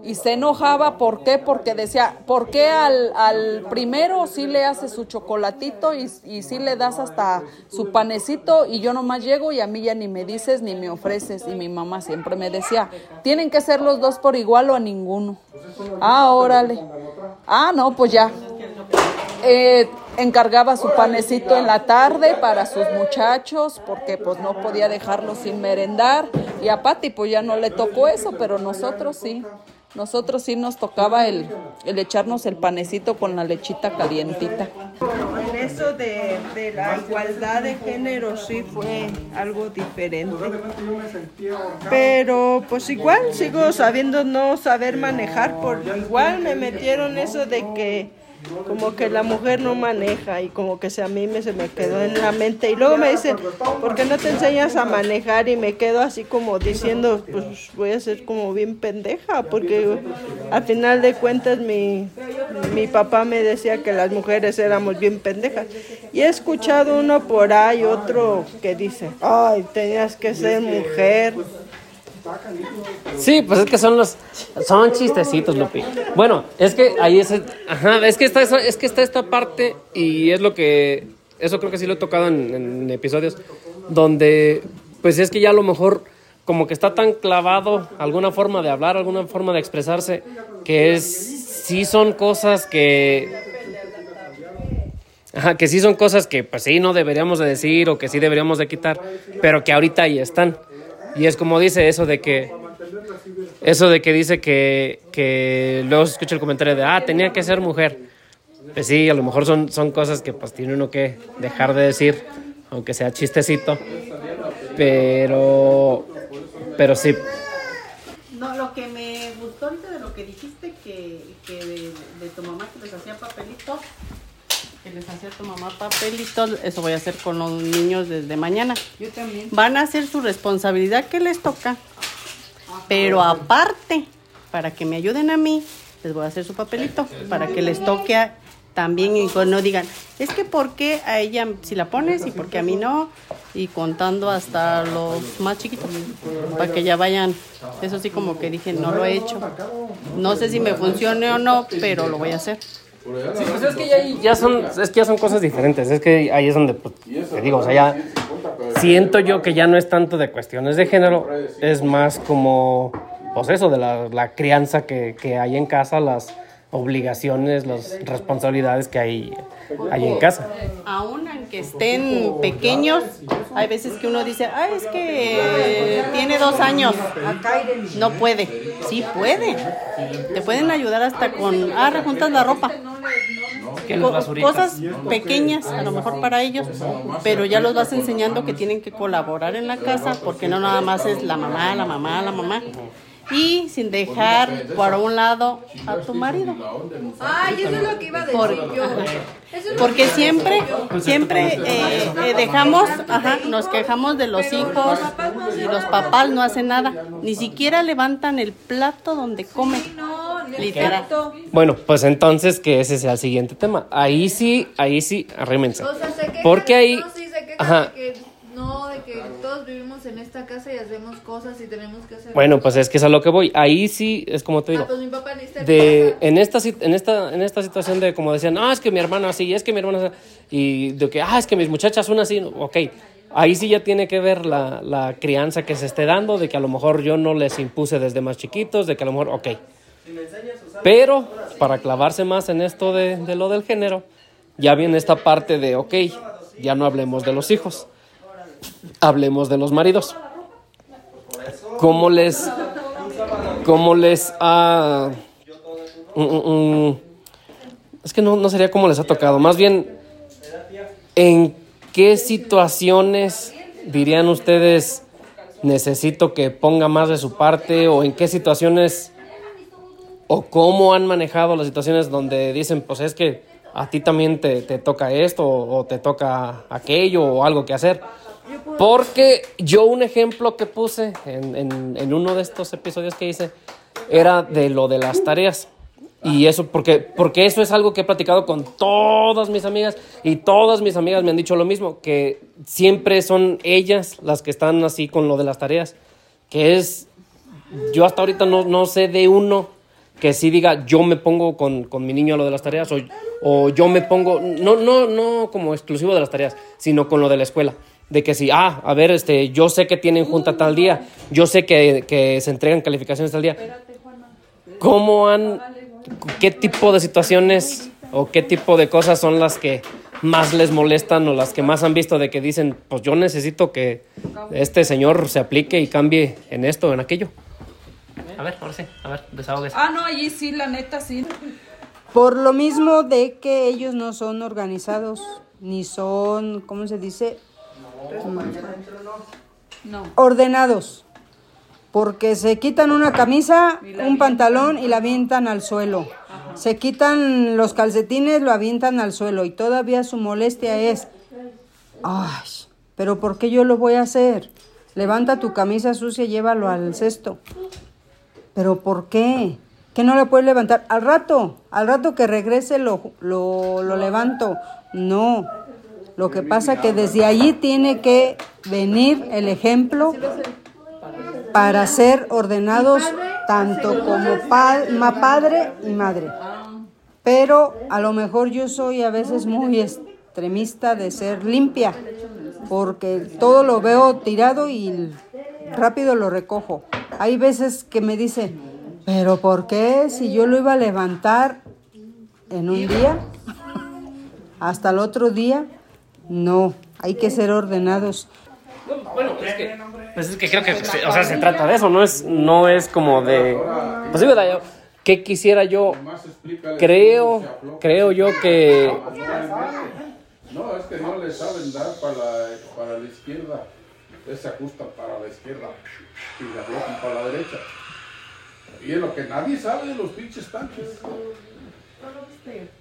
y se enojaba, ¿por qué? Porque decía, ¿por qué al, primero sí le haces su chocolatito y, y sí le das hasta su panecito y yo nomás llego y a mí ya ni me dices ni me ofreces? Y mi mamá siempre me decía, tienen que ser los dos por igual o a ninguno. Ah, órale. Ah, no, pues ya. Eh, encargaba su panecito en la tarde para sus muchachos porque pues no podía dejarlos sin merendar y a Pati pues ya no le tocó eso, pero nosotros sí. Nosotros sí nos tocaba el, el echarnos el panecito con la lechita calientita. En eso de, de la igualdad de género sí fue algo diferente. Pero pues igual sigo sabiendo no saber manejar, por igual me metieron eso de que como que la mujer no maneja y como que se, a mí me, se me quedó en la mente y luego me dicen, ¿por qué no te enseñas a manejar? Y me quedo así como diciendo, pues voy a ser como bien pendeja, porque al final de cuentas mi, mi papá me decía que las mujeres éramos bien pendejas. Y he escuchado uno por ahí, otro que dice, ay, tenías que ser mujer. Sí, pues es que son los son chistecitos, Lupi. Bueno, es que ahí es ajá, es que está es que está esta parte y es lo que eso creo que sí lo he tocado en, en episodios donde pues es que ya a lo mejor como que está tan clavado alguna forma de hablar, alguna forma de expresarse que es sí son cosas que Ajá, que sí son cosas que pues sí no deberíamos de decir o que sí deberíamos de quitar, pero que ahorita ahí están. Y es como dice eso de que eso de que dice que, que luego se escucha el comentario de ah, tenía que ser mujer. Pues sí, a lo mejor son, son cosas que pues tiene uno que dejar de decir, aunque sea chistecito. Pero pero sí. No, lo que me gustó ahorita de lo que dijiste, que, que de, tu mamá que les hacía papelitos, que les hacía tu mamá papelitos, eso voy a hacer con los niños desde mañana. Yo también. Van a hacer su responsabilidad que les toca, pero aparte, para que me ayuden a mí, les voy a hacer su papelito, para que les toque a- también y pues no digan, es que por qué a ella si la pones y por qué a mí no, y contando hasta los más chiquitos, para que ya vayan, eso sí como que dije, no lo he hecho, no sé si me funcione o no, pero lo voy a hacer. Sí, pues es que ya, ya son, es que ya son cosas diferentes. Es que ahí es donde, pues, te digo, o sea, ya siento yo que ya no es tanto de cuestiones de género, es más como, pues eso, de la, la crianza que, que hay en casa, las obligaciones, las responsabilidades que hay, hay en casa. Aún aunque estén pequeños, hay veces que uno dice, ah, es que tiene dos años, no puede. Sí puede. Te pueden ayudar hasta con, ah, rejuntas la ropa. Que las Co- basuritas. cosas pequeñas, a lo mejor para ellos, pero ya los vas enseñando que tienen que colaborar en la casa, porque no nada más es la mamá, la mamá, la mamá. Y sin dejar por un lado a tu marido. Ay, eso es lo que iba a decir yo. Eso Porque que- siempre, siempre eh, eh, dejamos, ajá, nos quejamos de los hijos y los papás no hacen nada. Ni siquiera levantan el plato donde comen. Literal. Bueno, pues entonces que ese sea el siguiente tema. Ahí sí, ahí sí, arrímense. O sea, se quejan, Porque ahí... no, sí, se quejan Ajá. No, de que todos vivimos en esta casa y hacemos cosas y tenemos que hacer. Bueno, pues es que es a lo que voy. Ahí sí, es como te digo. Ah, pues mi papá necesita de en esta en esta en esta situación de como decían ah es que mi hermano así es que mi hermano así", y de que ah es que mis muchachas son así ok ahí sí ya tiene que ver la, la crianza que se esté dando de que a lo mejor yo no les impuse desde más chiquitos de que a lo mejor ok pero para clavarse más en esto de, de lo del género ya viene esta parte de ok ya no hablemos de los hijos hablemos de los maridos. Cómo les cómo les ha mm, mm, mm, es que no, no sería como les ha tocado, más bien, ¿en qué situaciones dirían ustedes necesito que ponga más de su parte o en qué situaciones o cómo han manejado las situaciones donde dicen, pues es que a ti también te, te toca esto o, te toca aquello o algo que hacer. Porque yo un ejemplo que puse en, en, en uno de estos episodios que hice era de lo de las tareas. Y eso, porque, porque eso es algo que he platicado con todas mis amigas y todas mis amigas me han dicho lo mismo, que siempre son ellas las que están así con lo de las tareas, que es, yo hasta ahorita no, no sé de uno que sí diga yo me pongo con, con mi niño a lo de las tareas o, o, yo me pongo, no, no, no como exclusivo de las tareas, sino con lo de la escuela. De que si, ah, a ver, este, yo sé que tienen junta tal día, yo sé que, que se entregan calificaciones tal día. ¿Cómo han qué tipo de situaciones o qué tipo de cosas son las que más les molestan o las que más han visto de que dicen, pues yo necesito que este señor se aplique y cambie en esto o en aquello. A ver, ahora sí, a ver, desahogues. Ah, no, allí sí, la neta sí. Por lo mismo de que ellos no son organizados, ni son, ¿cómo se dice? No. Ordenados. Porque se quitan una camisa, un pantalón y la avientan al suelo. Se quitan los calcetines, lo avientan al suelo. Y todavía su molestia es, ay, pero ¿por qué yo lo voy a hacer? Levanta tu camisa sucia y llévalo al cesto. ¿Pero por qué? ¿Que no la puedes levantar? Al rato, al rato que regrese lo, lo, lo levanto. No. Lo que pasa que desde allí tiene que venir el ejemplo para ser ordenados tanto como padre y madre. Pero a lo mejor yo soy a veces muy extremista de ser limpia, porque todo lo veo tirado y rápido lo recojo. Hay veces que me dice, pero ¿por qué si yo lo iba a levantar en un día? Hasta el otro día, no, hay que ser ordenados. Bueno, es que, pues es que creo que, o sea, se trata de eso, no es, no es como de, pues sí, ¿verdad? ¿Qué quisiera yo? Creo, creo yo que... No, es que no le saben dar para la, para la izquierda, se ajusta para la izquierda y la bloquean para la derecha. Y es lo que nadie sabe de los pinches tanques.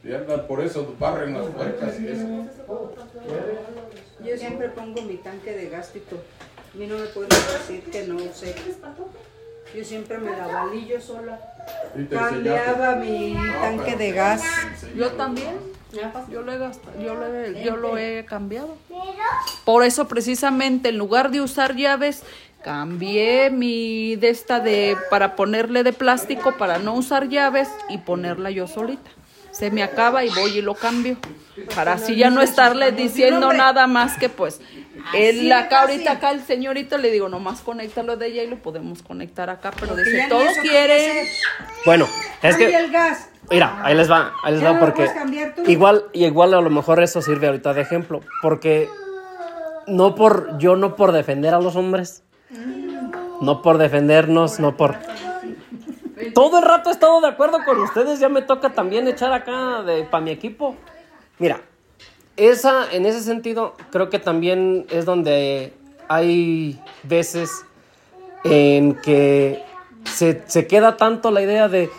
Y andan por eso, barren las puertas y eso. Yo siempre pongo mi tanque de gástico. A mí no me pueden decir que no sé. Yo siempre me la valí yo sola. Cambiaba mi tanque de gas. Yo también. Yo lo, he gastado, yo, lo he, yo lo he cambiado. Por eso precisamente en lugar de usar llaves, cambié mi de esta de para ponerle de plástico para no usar llaves y ponerla yo solita. Se me acaba y voy y lo cambio. Para así ya no estarle diciendo nada más que pues él acá ahorita acá el señorito le digo nomás conéctalo de ella y lo podemos conectar acá, pero dice todo quiere. Bueno, es que Mira, ahí les va, ahí les va porque igual y igual a lo mejor eso sirve ahorita de ejemplo, porque no por yo no por defender a los hombres, no por defendernos, no por todo el rato he estado de acuerdo con ustedes, ya me toca también echar acá para mi equipo. Mira, esa, en ese sentido, creo que también es donde hay veces en que se, se queda tanto la idea de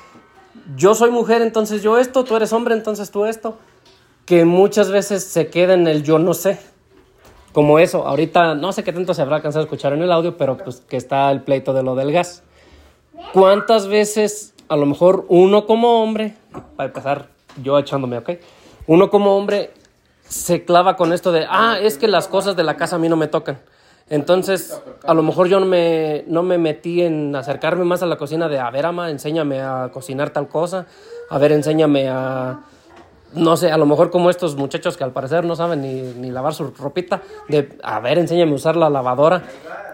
yo soy mujer, entonces yo esto, tú eres hombre, entonces tú esto, que muchas veces se queda en el yo no sé. Como eso, ahorita no sé qué tanto se habrá alcanzado a escuchar en el audio, pero pues que está el pleito de lo del gas. ¿Cuántas veces, a lo mejor uno como hombre, para empezar yo echándome, ok, uno como hombre se clava con esto de, ah, es que las cosas de la casa a mí no me tocan. Entonces, a lo mejor yo no me, no me metí en acercarme más a la cocina de, a ver, ama, enséñame a cocinar tal cosa, a ver, enséñame a, no sé, a lo mejor como estos muchachos que al parecer no saben ni, ni lavar su ropita, de, a ver, enséñame a usar la lavadora.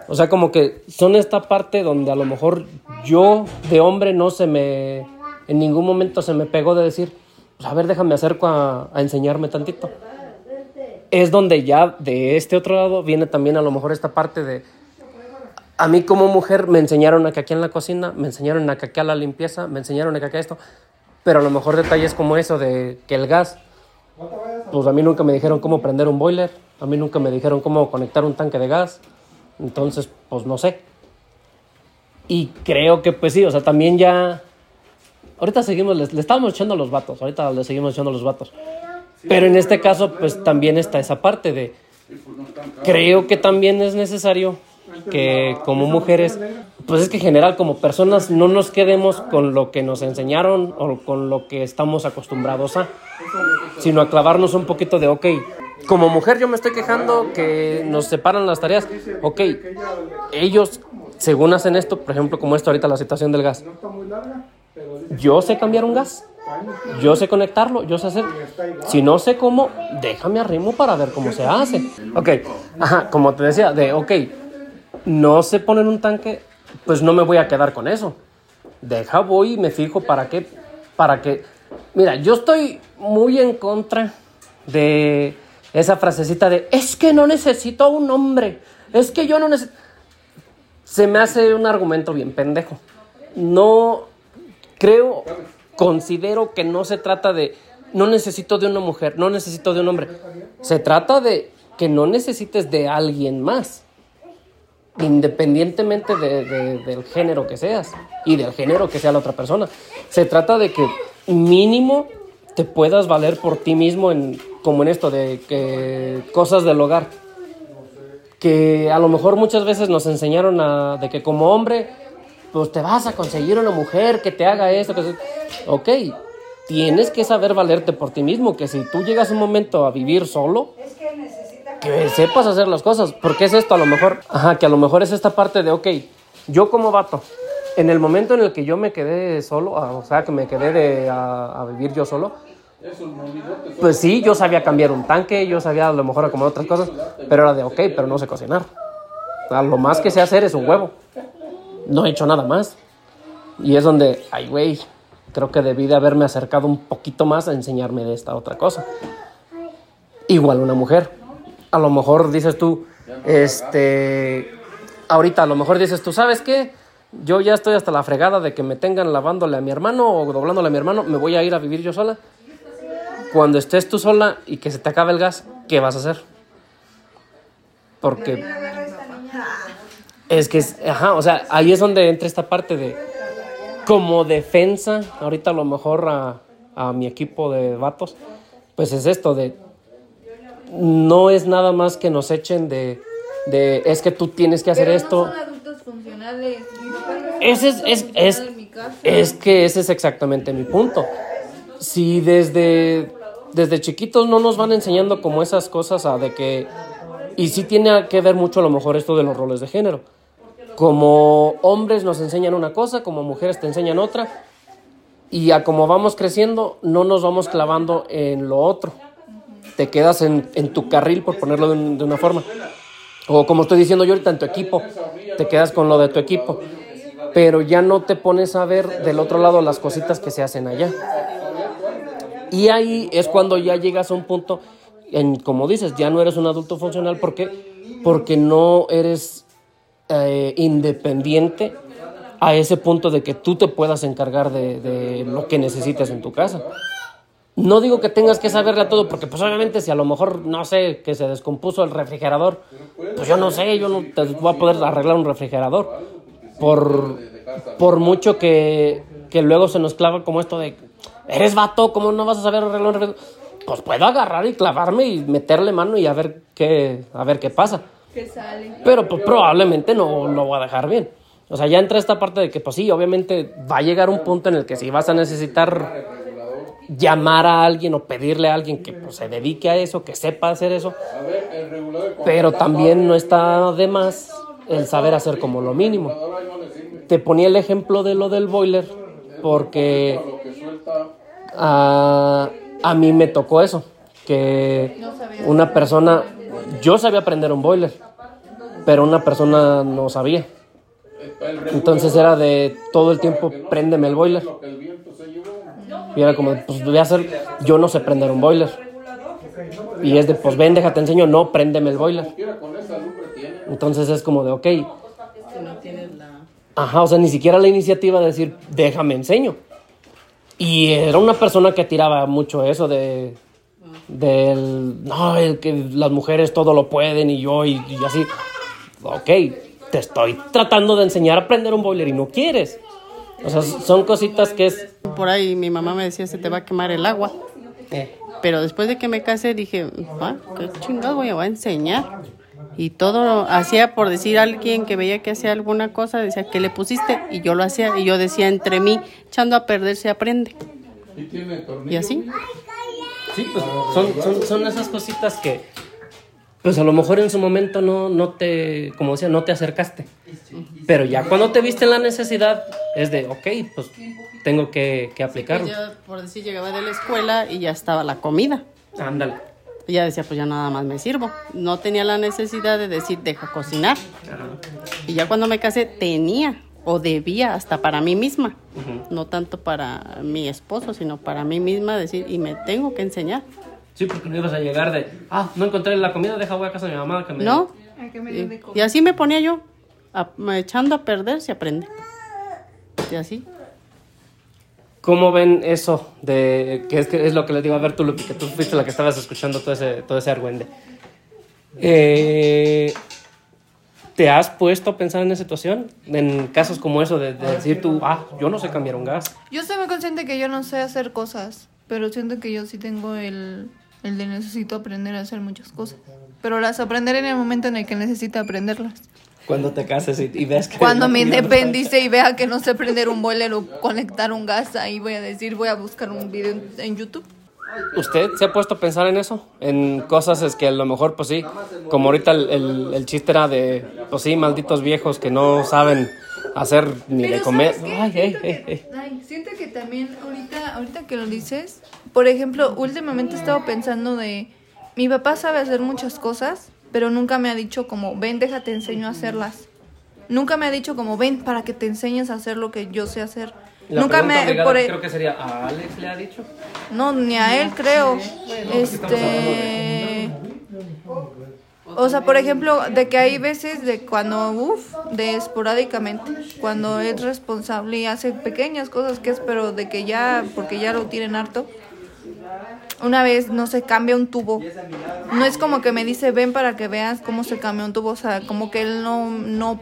O sea, como que son esta parte donde a lo mejor yo de hombre no se me, en ningún momento se me pegó de decir, pues a ver, déjame acerco a, a enseñarme tantito. Es donde ya de este otro lado viene también a lo mejor esta parte de, a mí como mujer me enseñaron a que aquí en la cocina, me enseñaron a que aquí a la limpieza, me enseñaron a que aquí a esto, Pero a lo mejor detalles como eso de que el gas, pues a mí nunca me dijeron cómo prender un boiler, a mí nunca me dijeron cómo conectar un tanque de gas, entonces pues no sé. Y creo que pues sí, o sea, también ya... Ahorita seguimos, le, estábamos echando los vatos, ahorita le seguimos echando los vatos. Pero en este caso pues también está esa parte de... Creo que también es necesario que como mujeres, pues es que en general como personas no nos quedemos con lo que nos enseñaron o con lo que estamos acostumbrados a, sino a clavarnos un poquito de, ok, como mujer yo me estoy quejando que nos separan las tareas, ok, ellos según hacen esto, por ejemplo como esto ahorita la situación del gas, yo sé cambiar un gas, yo sé conectarlo, yo sé hacer. Si no sé cómo, déjame arrimo para ver cómo se hace. Ok, ajá, como te decía, de, ok, no se pone en un tanque, pues no me voy a quedar con eso. Deja, voy y me fijo para qué, para que, mira, yo estoy muy en contra de esa frasecita de, es que no necesito un hombre, es que yo no necesito... Se me hace un argumento bien pendejo. No creo, considero que no se trata de, no necesito de una mujer, no necesito de un hombre. Se trata de que no necesites de alguien más independientemente de, de, del género que seas y del género que sea la otra persona. Se trata de que mínimo te puedas valer por ti mismo en, como en esto de que cosas del hogar. Que a lo mejor muchas veces nos enseñaron de que como hombre, pues te vas a conseguir una mujer que te haga esto. Ok, tienes que saber valerte por ti mismo, que si tú llegas un momento a vivir solo, que sepas hacer las cosas. Porque es esto a lo mejor, ajá, que a lo mejor es esta parte de, ok, yo como vato, en el momento en el que yo me quedé solo, o sea, que me quedé de, a, a, vivir yo solo, pues sí, yo sabía cambiar un tanque, yo sabía a lo mejor acomodar otras cosas, pero era de, ok, pero no sé cocinar. O sea, lo más que sé hacer es un huevo. No he hecho nada más. Y es donde, ay, güey, creo que debí de haberme acercado un poquito más a enseñarme de esta otra cosa. Igual una mujer a lo mejor dices tú, este, ahorita a lo mejor dices tú, ¿sabes qué? Yo ya estoy hasta la fregada de que me tengan lavándole a mi hermano o doblándole a mi hermano, me voy a ir a vivir yo sola. Cuando estés tú sola y que se te acabe el gas, ¿qué vas a hacer? Porque es que, ajá, o sea, ahí es donde entra esta parte de, como defensa, ahorita a lo mejor a, a mi equipo de vatos, pues es esto de, no es nada más que nos echen de, de es que tú tienes que hacer Pero esto. No son adultos funcionales. Mi papá no es Ese es, adulto es, funcional es, en mi casa. es que ese es exactamente mi punto. Si desde, desde chiquitos no nos van enseñando como esas cosas a de que... Y sí tiene que ver mucho a lo mejor esto de los roles de género. Como hombres nos enseñan una cosa, como mujeres te enseñan otra. Y a como vamos creciendo, no nos vamos clavando en lo otro te quedas en, en tu carril, por ponerlo de, de, una forma. O como estoy diciendo yo ahorita, en tu equipo, te quedas con lo de tu equipo. Pero ya no te pones a ver del otro lado las cositas que se hacen allá. Y ahí es cuando ya llegas a un punto, en, como dices, ya no eres un adulto funcional. ¿Por qué? Porque no eres eh, independiente a ese punto de que tú te puedas encargar de lo que necesites en tu casa. No digo que tengas que saberle a todo, porque pues obviamente si a lo mejor, no sé, que se descompuso el refrigerador, pues yo no sé, yo no te voy a poder arreglar un refrigerador. Por, por mucho que, que luego se nos clava como esto de, eres vato, ¿cómo no vas a saber arreglar un refrigerador? Pues puedo agarrar y clavarme y meterle mano y a ver qué, a ver qué pasa. Pero pues probablemente no lo voy a dejar bien. O sea, ya entra esta parte de que pues sí, obviamente va a llegar un punto en el que si vas a necesitar llamar a alguien o pedirle a alguien que pues, se dedique a eso, que sepa hacer eso. Pero también no está de más el saber hacer como lo mínimo. Te ponía el ejemplo de lo del boiler porque a, a mí me tocó eso, que una persona, yo sabía aprender un boiler, pero una persona no sabía. Entonces era de todo el tiempo, préndeme el boiler. Y era como, pues voy a hacer, yo no sé prender un boiler. Y es de, pues ven, déjate enseño, no, préndeme el boiler. Entonces es como de, ok. Ajá, o sea, ni siquiera la iniciativa de decir, déjame enseño. Y era una persona que tiraba mucho eso de. Del. No, el que las mujeres todo lo pueden y yo y, y así. Ok, te estoy tratando de enseñar a prender un boiler y no quieres. O sea, son cositas que es. Por ahí mi mamá me decía, se te va a quemar el agua. eh, Pero después de que me casé dije, ah, qué chingado voy a enseñar. Y todo hacía por decir a alguien que veía que hacía alguna cosa, decía, ¿qué le pusiste? Y yo lo hacía. Y yo decía, entre mí, echando a perder se aprende. Y así. Sí, pues son, son, son esas cositas que, pues a lo mejor en su momento no, no te, como decía, no te acercaste. Pero ya cuando te viste en la necesidad, es de, ok, pues tengo que, que aplicarlo. Yo, por decir, llegaba de la escuela y ya estaba la comida. Ándale. Y ya decía, pues ya nada más me sirvo. No tenía la necesidad de decir, deja cocinar. Y ya cuando me casé, tenía o debía hasta para mí misma. No tanto para mi esposo, sino para mí misma decir, y me tengo que enseñar. Sí, porque no ibas a llegar de, ah, no encontré la comida, deja voy a casa de mi mamá que me... ¿No? Y, y así me ponía yo, a- echando a perder se aprende. Y así. ¿Cómo ven eso de que es, que es lo que les digo a ver tú, Lupi, que tú fuiste la que estabas escuchando todo ese, todo ese argüende? Eh, ¿Te has puesto a pensar en esa situación? En casos como eso de, de decir tú, ah, yo no sé cambiar un gas. Yo estoy muy consciente que yo no sé hacer cosas, pero siento que yo sí tengo el, el de necesito aprender a hacer muchas cosas. Pero las aprenderé en el momento en el que necesite aprenderlas. Cuando te cases y, y veas que... Cuando me independice y vea que no sé prender un boiler o conectar un gas, ahí voy a decir, voy a buscar un video en, en YouTube. ¿Usted se ha puesto a pensar en eso? En cosas es que a lo mejor, pues sí, como ahorita el, el, el chiste era de, pues sí, malditos viejos que no saben hacer ni de Pero comer. ¿sabes qué? Ay, ay, Siento ay, que- ay, siento que también ahorita, ahorita que lo dices, por ejemplo, últimamente he estado pensando de, mi papá sabe hacer muchas cosas, pero nunca me ha dicho como, ven, déjate enseño a hacerlas. Nunca me ha dicho como, ven, para que te enseñes a hacer lo que yo sé hacer. La nunca me... obligada por e- creo que sería, ¿a Alex le ha dicho? No, ni a él creo. Este. O sea, por ejemplo, de que hay veces de cuando, uff, de esporádicamente, cuando es responsable y hace pequeñas cosas que es, pero de que ya, porque ya lo tienen harto. Una vez, no se cambia un tubo. No es como que me dice, ven para que veas cómo se cambia un tubo. O sea, como que él no, no,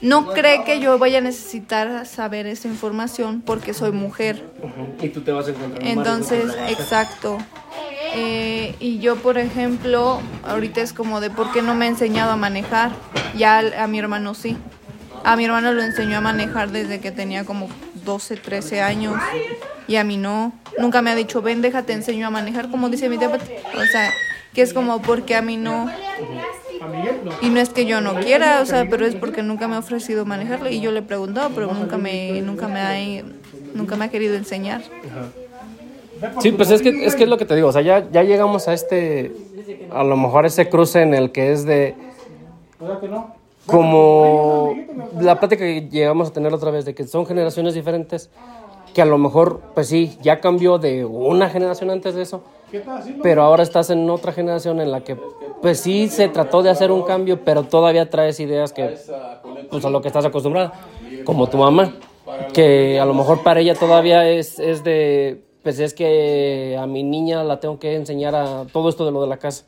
no cree que yo vaya a necesitar saber esa información porque soy mujer. Y tú te vas a encontrar Entonces, marido. exacto. Eh, y yo, por ejemplo, ahorita es como de por qué no me ha enseñado a manejar. Ya al- a mi hermano sí. A mi hermano lo enseñó a manejar desde que tenía como 12, 13 años. Y a mí no. Nunca me ha dicho, ven, déjate, enseño a manejar, como dice mi Pati. O sea, que es como porque a mí no. Y no es que yo no quiera, o sea, pero es porque nunca me ha ofrecido manejarlo. Y yo le he preguntado, pero nunca me, nunca me ha, nunca me ha querido enseñar. Sí, pues es que, es que es lo que te digo, o sea, ya, ya llegamos a este, a lo mejor ese cruce en el que es de, como la plática que llegamos a tener otra vez, de que son generaciones diferentes, que a lo mejor, pues sí, ya cambió de una generación antes de eso, pero ahora estás en otra generación en la que, pues sí, se trató de hacer un cambio, pero todavía traes ideas que, pues a lo que estás acostumbrada, como tu mamá, que a lo mejor para ella todavía es, es de, pues es que a mi niña la tengo que enseñar a todo esto de lo de la casa.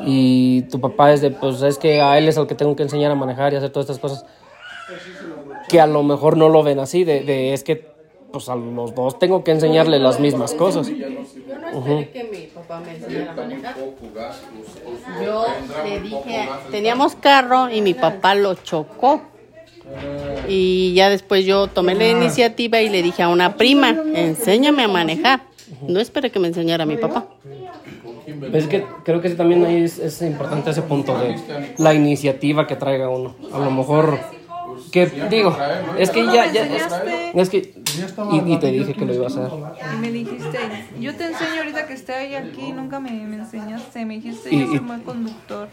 Y tu papá es de, pues es que a él es el que tengo que enseñar a manejar y hacer todas estas cosas. Que a lo mejor no lo ven así, de, de es que pues a los dos tengo que enseñarle las mismas cosas. Yo no esperé que mi papá me enseñara a manejar. Yo le dije, teníamos carro y mi papá lo chocó. Y ya después yo tomé la iniciativa y le dije a una prima, enséñame a manejar. No esperé que me enseñara mi papá. Es que creo que sí, también ahí es, es importante ese punto de la iniciativa que traiga uno. A lo mejor, que digo, es que ya, ya, es, es que, y, y te dije que lo iba a hacer. Y me dijiste, yo te enseño ahorita que estoy aquí, nunca me, me enseñaste, me dijiste, Y- yo soy mal conductor.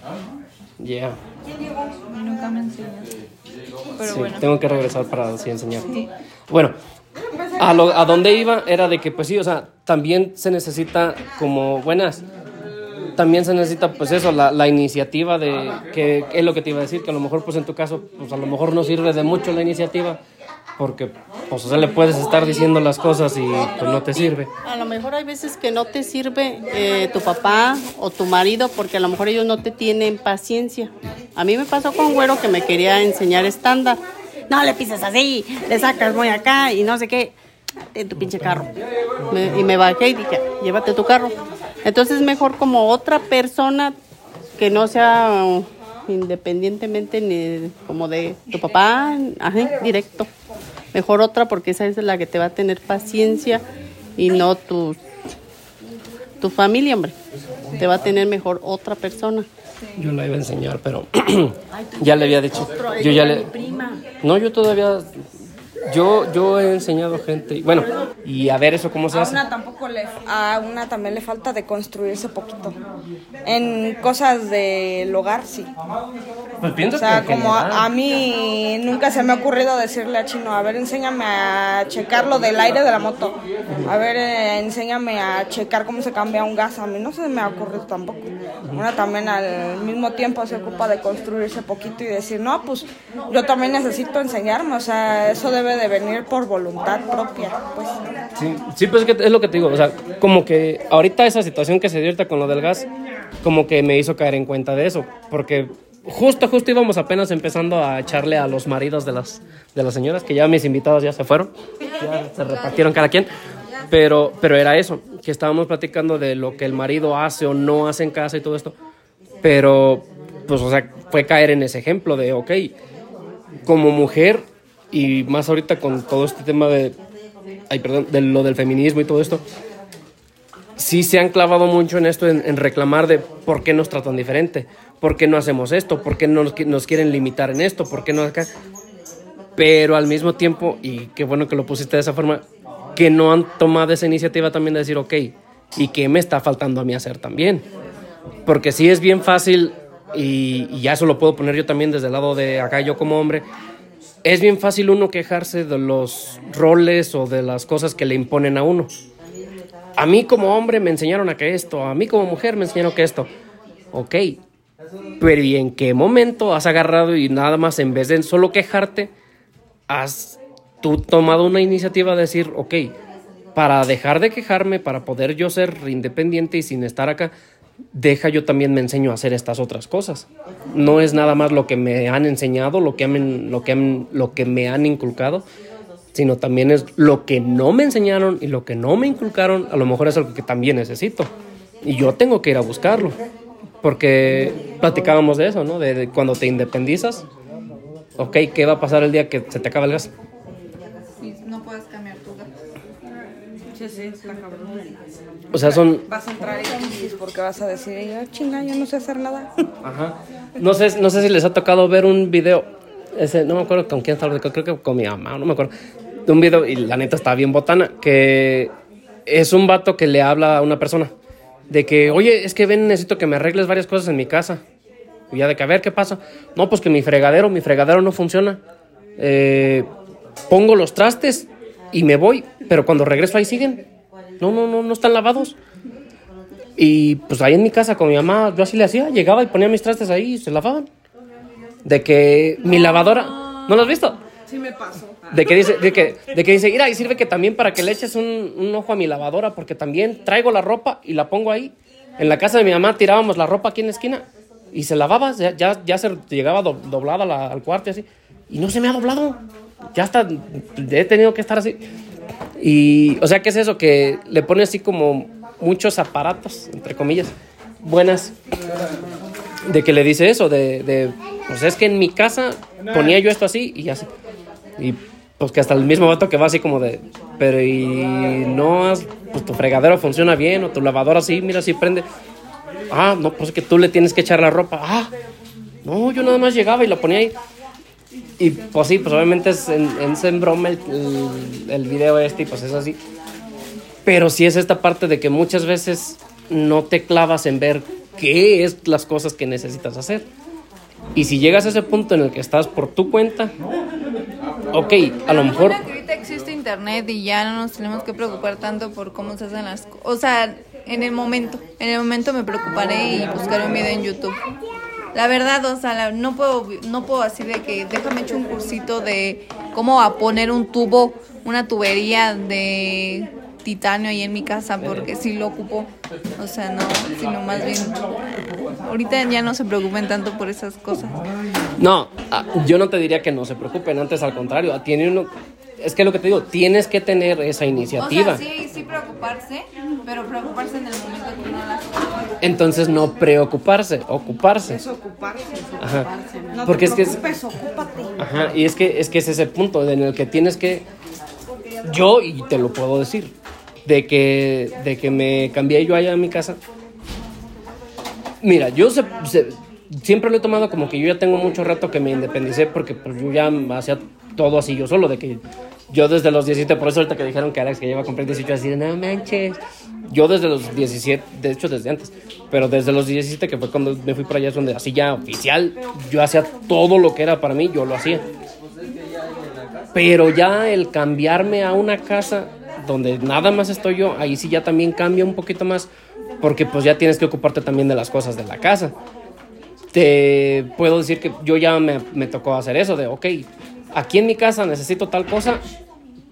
Yeah. Y nunca me enseñaste. Pero Sí, bueno. tengo que regresar para así enseñar. Bueno, a, lo, a donde iba era de que, pues sí, o sea, también se necesita como buenas. También se necesita, pues eso, la, la iniciativa de, que es lo que te iba a decir, que a lo mejor, pues en tu caso, pues a lo mejor no sirve de mucho la iniciativa, porque pues o sea, le puedes estar diciendo las cosas y pues no te sirve. A lo mejor hay veces que no te sirve eh, tu papá o tu marido porque a lo mejor ellos no te tienen paciencia. A mí me pasó con güero que me quería enseñar estándar. No le pises así, le sacas muy acá y no sé qué. En tu pinche carro. Me- y me bajé y dije, llévate tu carro. Entonces es mejor como otra persona que no sea independientemente ni como de tu papá, ajá, directo. Mejor otra porque esa es la que te va a tener paciencia y no tu, tu familia, hombre. Te va a tener mejor otra persona. Yo la iba a enseñar, pero ya le había dicho. Yo ya le. No, yo todavía. Yo, yo he enseñado gente. Bueno, y a ver eso cómo se A hace. una tampoco le, a una también le falta de construirse poquito. En cosas del hogar, sí. Pues pienso O sea, que como a mí nunca se me ha ocurrido decirle a Chino, a ver, enséñame a checar lo del aire de la moto. A ver, eh, enséñame a checar cómo se cambia un gas. A mí no se me ha ocurrido tampoco. Una también al mismo tiempo se ocupa de construirse poquito y decir, no, pues yo también necesito enseñarme. O sea, eso debe de venir por voluntad propia, pues. Sí, sí, pues es, que es lo que te digo, o sea, como que ahorita esa situación que se dio con lo del gas, como que me hizo caer en cuenta de eso, porque justo, justo íbamos apenas empezando a echarle a los maridos de las, de las señoras, que ya mis invitados ya se fueron, ya se repartieron cada quien, pero, pero era eso, que estábamos platicando de lo que el marido hace o no hace en casa y todo esto, pero, pues, o sea, fue caer en ese ejemplo de, ok, como mujer y más ahorita con todo este tema de, ay, perdón, de lo del feminismo y todo esto, sí se han clavado mucho en esto, en, reclamar de por qué nos tratan diferente, por qué no hacemos esto, por qué no nos, nos quieren limitar en esto, por qué no acá. Pero al mismo tiempo, y qué bueno que lo pusiste de esa forma, que no han tomado esa iniciativa también de decir, ok, ¿y qué me está faltando a mí hacer también? Porque sí es bien fácil, y ya eso lo puedo poner yo también desde el lado de acá, yo como hombre, es bien fácil uno quejarse de los roles o de las cosas que le imponen a uno. A mí como hombre me enseñaron a que esto, a mí como mujer me enseñaron que esto. Ok, pero ¿y en qué momento has agarrado y nada más en vez de solo quejarte, has tú tomado una iniciativa de decir, ok, para dejar de quejarme, para poder yo ser independiente y sin estar acá, deja yo también me enseño a hacer estas otras cosas. No es nada más lo que me han enseñado, lo que, han- lo que, han- lo que me han inculcado, sino también es lo que no me enseñaron y lo que no me inculcaron, a lo mejor es algo que también necesito. Y yo tengo que ir a buscarlo. Porque platicábamos de eso, ¿no? De, de cuando te independizas, ok, ¿qué va a pasar el día que se te acabe el gas? No puedes cambiar tu gas. Sí, sí, está cabrón. O sea, son... Vas a entrar en crisis porque vas a decir, "Ah, chinga, yo no sé hacer nada. Ajá. No sé, no sé si les ha tocado ver un video, ese, no me acuerdo con quién estaba, creo que con mi mamá, no me acuerdo, de un video, y la neta está bien botana, que es un vato que le habla a una persona, de que, oye, es que ven, necesito que me arregles varias cosas en mi casa. Y ya de que, a ver, ¿qué pasa? No, pues que mi fregadero, mi fregadero no funciona. Eh, pongo los trastes y me voy, pero cuando regreso ahí siguen. No, no, no, no están lavados. Y pues ahí en mi casa con mi mamá, yo así le hacía, llegaba y ponía mis trastes ahí y se lavaban. De que mi lavadora, ¿no lo has visto? Sí me pasó. De que dice, de que, de que dice, mira, y sirve que también para que le eches un, un ojo a mi lavadora, porque también traigo la ropa y la pongo ahí. En la casa de mi mamá tirábamos la ropa aquí en la esquina y se lavaba, ya, ya, ya se llegaba do- doblada la- al cuarto y así. Y no se me ha doblado. Ya está, he tenido que estar así. Y, o sea, ¿qué es eso? Que le pone así como muchos aparatos, entre comillas, buenas, de que le dice eso, de, de, pues es que en mi casa ponía yo esto así y así. Y pues que hasta el mismo vato que va así como de, pero y no, has- pues tu fregadero funciona bien o tu lavadora así, mira, así prende. Ah, no, pues es que tú le tienes que echar la ropa. Ah, no, yo nada más llegaba y la ponía ahí. Y pues sí, pues obviamente es en, en, broma el, el, video este y pues es así. Pero sí es esta parte de que muchas veces no te clavas en ver qué es las cosas que necesitas hacer. Y si llegas a ese punto en el que estás por tu cuenta, ok, a lo mejor... Ahorita existe internet y ya no nos tenemos que preocupar tanto por cómo se hacen las cosas. O sea, en el momento, en el momento me preocuparé y buscaré un video en YouTube. La verdad, o sea, la- no puedo, no puedo así de que déjame echar un cursito de cómo a poner un tubo, una tubería de titanio ahí en mi casa, porque sí lo ocupo. O sea, no, sino más bien. Ahorita ya no se preocupen tanto por esas cosas. No, ah, yo no te diría que no se preocupen, antes al contrario, tiene uno, es que lo que te digo, tienes que tener esa iniciativa. O sea, sí, sí preocuparse, pero preocuparse en el momento que uno las Entonces no preocuparse, ocuparse. Ocuparse. Ajá. No Porque te es que es, ocúpate. ajá, y es que es que es ese punto en el que tienes que yo y te lo puedo decir de que de que me cambié yo allá en mi casa. Mira, yo se- se- siempre lo he tomado como que yo ya tengo mucho rato que me independicé porque pues, yo ya hacía todo así yo solo, de que yo desde los 17, por eso ahorita que dijeron que Alex que lleva a cumplir 18, así de no manches. Yo desde los 17, de hecho desde antes, pero desde los 17 que fue cuando me fui para allá, es donde así ya oficial, yo hacía todo lo que era para mí, yo lo hacía. Pero ya el cambiarme a una casa donde nada más estoy yo, ahí sí ya también cambia un poquito más, porque pues ya tienes que ocuparte también de las cosas de la casa. Te puedo decir que yo ya me, me tocó hacer eso, de, ok, aquí en mi casa necesito tal cosa,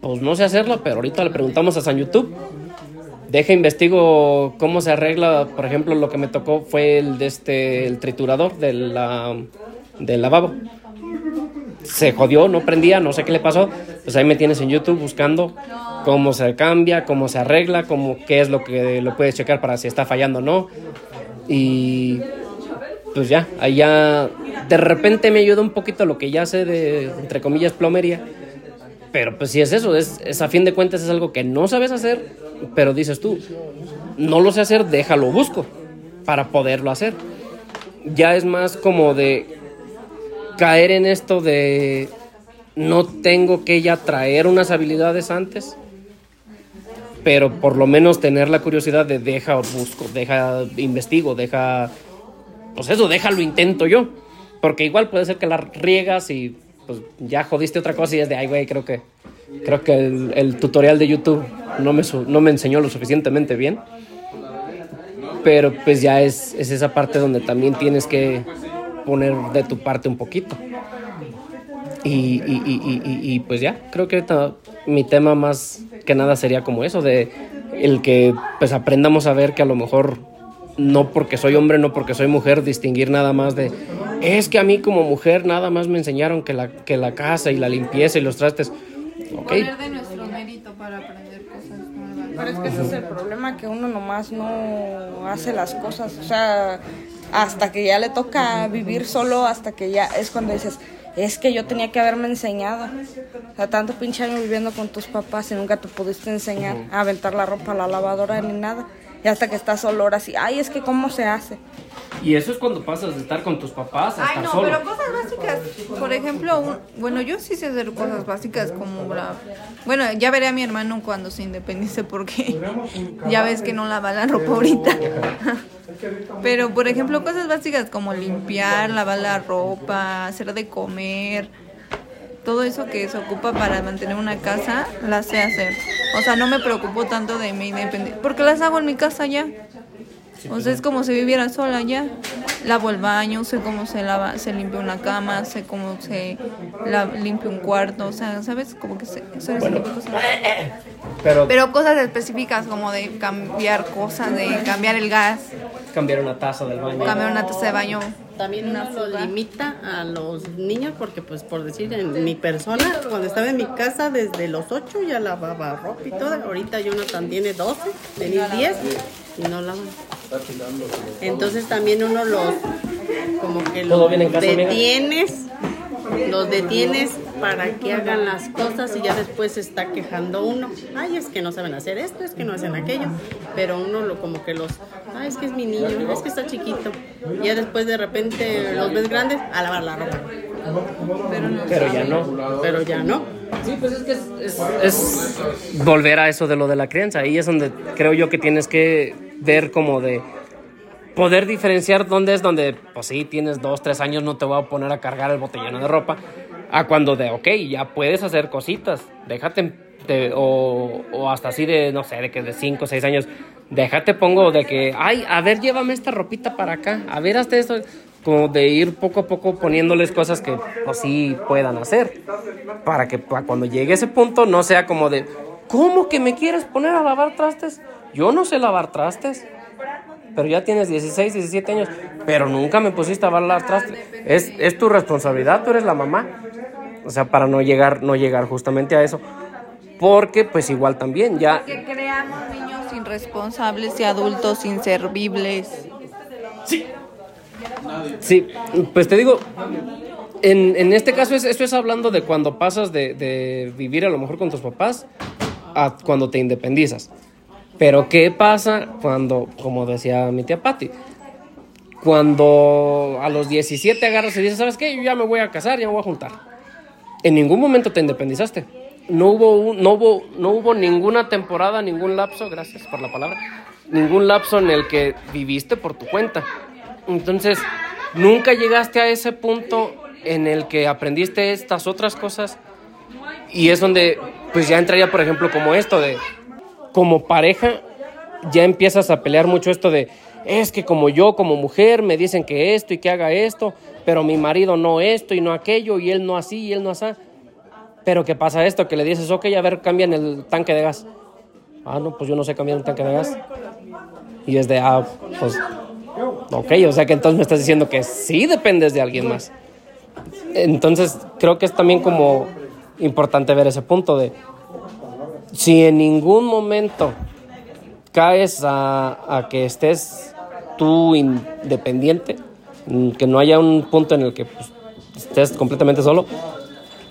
pues no sé hacerla, pero ahorita le preguntamos a San YouTube. Deja investigo cómo se arregla, por ejemplo, lo que me tocó fue el de este el triturador de la, del lavabo se jodió, no prendía, no sé qué le pasó. Pues ahí me tienes en YouTube buscando cómo se cambia, cómo se arregla, cómo, qué es lo que lo puedes checar para si está fallando o no. Y pues ya, ahí ya de repente me ayuda un poquito lo que ya sé de, entre comillas, plomería. Pero pues sí es eso, es, es a fin de cuentas es algo que no sabes hacer, pero dices tú, no lo sé hacer, déjalo busco para poderlo hacer. Ya es más como de caer en esto de no tengo que ya traer unas habilidades antes, pero por lo menos tener la curiosidad de deja busco, deja investigo, deja pues eso, déjalo intento yo, porque igual puede ser que la riegas y pues ya jodiste otra cosa y es de ay güey, creo que creo que el, tutorial de YouTube no me no me enseñó lo suficientemente bien. Pero pues ya es, es esa parte donde también tienes que poner de tu parte un poquito. Y, y- y- y- pues ya, creo que mi tema más que nada sería como eso, de el que pues aprendamos a ver que a lo mejor no porque soy hombre, no porque soy mujer, distinguir nada más de, es que a mí como mujer nada más me enseñaron que la, que la casa y la limpieza y los trastes. Ok, Poner de nuestro mérito para aprender cosas nuevas. Pero es que ese es el problema, que uno nomás no hace las cosas. O sea, hasta que ya le toca vivir solo, hasta que ya es cuando dices, es que yo tenía que haberme enseñado. O sea, tanto pinche año viviendo con tus papás y nunca te pudiste enseñar a aventar la ropa a la lavadora ni nada. Y hasta que estás solo ahora así, ay, es que cómo se hace. y eso es cuando pasas de estar con tus papás a Ay, estar no, solo. pero cosas básicas. Por ejemplo, un- bueno, yo sí sé hacer cosas básicas como la... Bueno, ya veré a mi hermano cuando se independice porque ya ves que no lava la ropa ahorita. Pero, por ejemplo, cosas básicas como limpiar, lavar la ropa, hacer de comer, todo eso que se ocupa para mantener una casa, las sé hacer. O sea, no me preocupo tanto de mi independencia, porque las hago en mi casa ya. O sea, es como si viviera sola ya. Lavo el baño, sé cómo se lava, se limpia una cama, sé cómo se la, limpia un cuarto, o sea, ¿sabes? Como que sé, tipo de cosas. pero, Pero cosas específicas como de cambiar cosas, de cambiar el gas, cambiar una taza del baño. cambiar una taza de baño. También uno lo limita a los niños porque, pues, por decir, en mi persona, cuando estaba en mi casa, desde los 8 ya lavaba ropa y todo. Ahorita Jonathan tiene 12, tenía 10 y no lavan. Entonces también uno los, como que ¿Todo los detienes, los detienes para que hagan las cosas y ya después se está quejando uno. Ay, es que no saben hacer esto, es que no hacen aquello. Pero uno lo como que los, ay, es que es mi niño, es que está chiquito. Y ya después de repente los ves grandes a lavar la ropa. Pero ya no. Pero ya no. Sí, pues es que es, es- es volver a eso de lo de la crianza. Ahí es donde creo yo que tienes que ver como de poder diferenciar dónde es donde, pues sí, tienes dos, tres años, no te voy a poner a cargar el botellón de ropa. A cuando de, ok, ya puedes hacer cositas, déjate, te- o, o hasta así de, no sé, de que de cinco, seis años, déjate pongo de que, ay, a ver, llévame esta ropita para acá, a ver, hasta esto. como de ir poco a poco poniéndoles cosas que pues, sí puedan hacer. Para que pa- cuando llegue ese punto no sea como de, ¿cómo que me quieres poner a lavar trastes? Yo no sé lavar trastes. Pero ya tienes 16, 17 años, pero nunca me pusiste a lavar trastes. Es, es tu responsabilidad, tú eres la mamá. O sea, para no llegar, no llegar justamente a eso. Porque pues igual también ya Que creamos niños irresponsables y adultos inservibles. Sí, pues te digo, en, en este caso es, esto es hablando de cuando pasas de, de vivir a lo mejor con tus papás a cuando te independizas. Pero ¿qué pasa cuando, como decía mi tía Patti, cuando a los 17 agarras y dices, ¿sabes qué? Yo ya me voy a casar, ya me voy a juntar. En ningún momento te independizaste. No hubo, no hubo, no hubo ninguna temporada, ningún lapso, gracias por la palabra, ningún lapso en el que viviste por tu cuenta. Entonces, nunca llegaste a ese punto en el que aprendiste estas otras cosas y es donde, pues ya entraría, por ejemplo, como esto de, como pareja, ya empiezas a pelear mucho esto de, es que como yo, como mujer, me dicen que esto y que haga esto, pero mi marido no esto y no aquello, y él no así y él no así. Pero ¿qué pasa esto? Que le dices, ok, a ver, cambian el tanque de gas. Ah, no, pues yo no sé cambiar un tanque de gas. Y es de, ah, pues, ok, o sea que entonces me estás diciendo que sí dependes de alguien más. Entonces, creo que es también como importante ver ese punto de, si en ningún momento caes a, a que estés tú independiente, que no haya un punto en el que pues, estés completamente solo,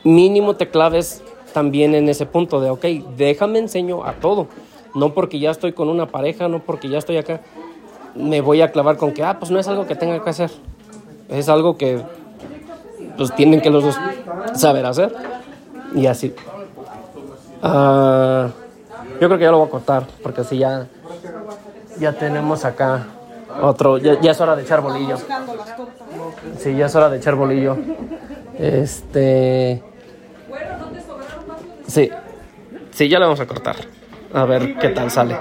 mínimo te claves también en ese punto de, ok, déjame enseño a todo. No porque ya estoy con una pareja, no porque ya estoy acá, me voy a clavar con que, ah, pues no es algo que tenga que hacer. Es algo que, pues tienen que los dos saber hacer. Y así. Ah, yo creo que ya lo voy a cortar, porque así ya, ya tenemos acá otro, ya, ya es hora de echar bolillo. Sí, ya es hora de echar bolillo. Este. Sí, sí, ya lo vamos a cortar. A ver qué tal sale.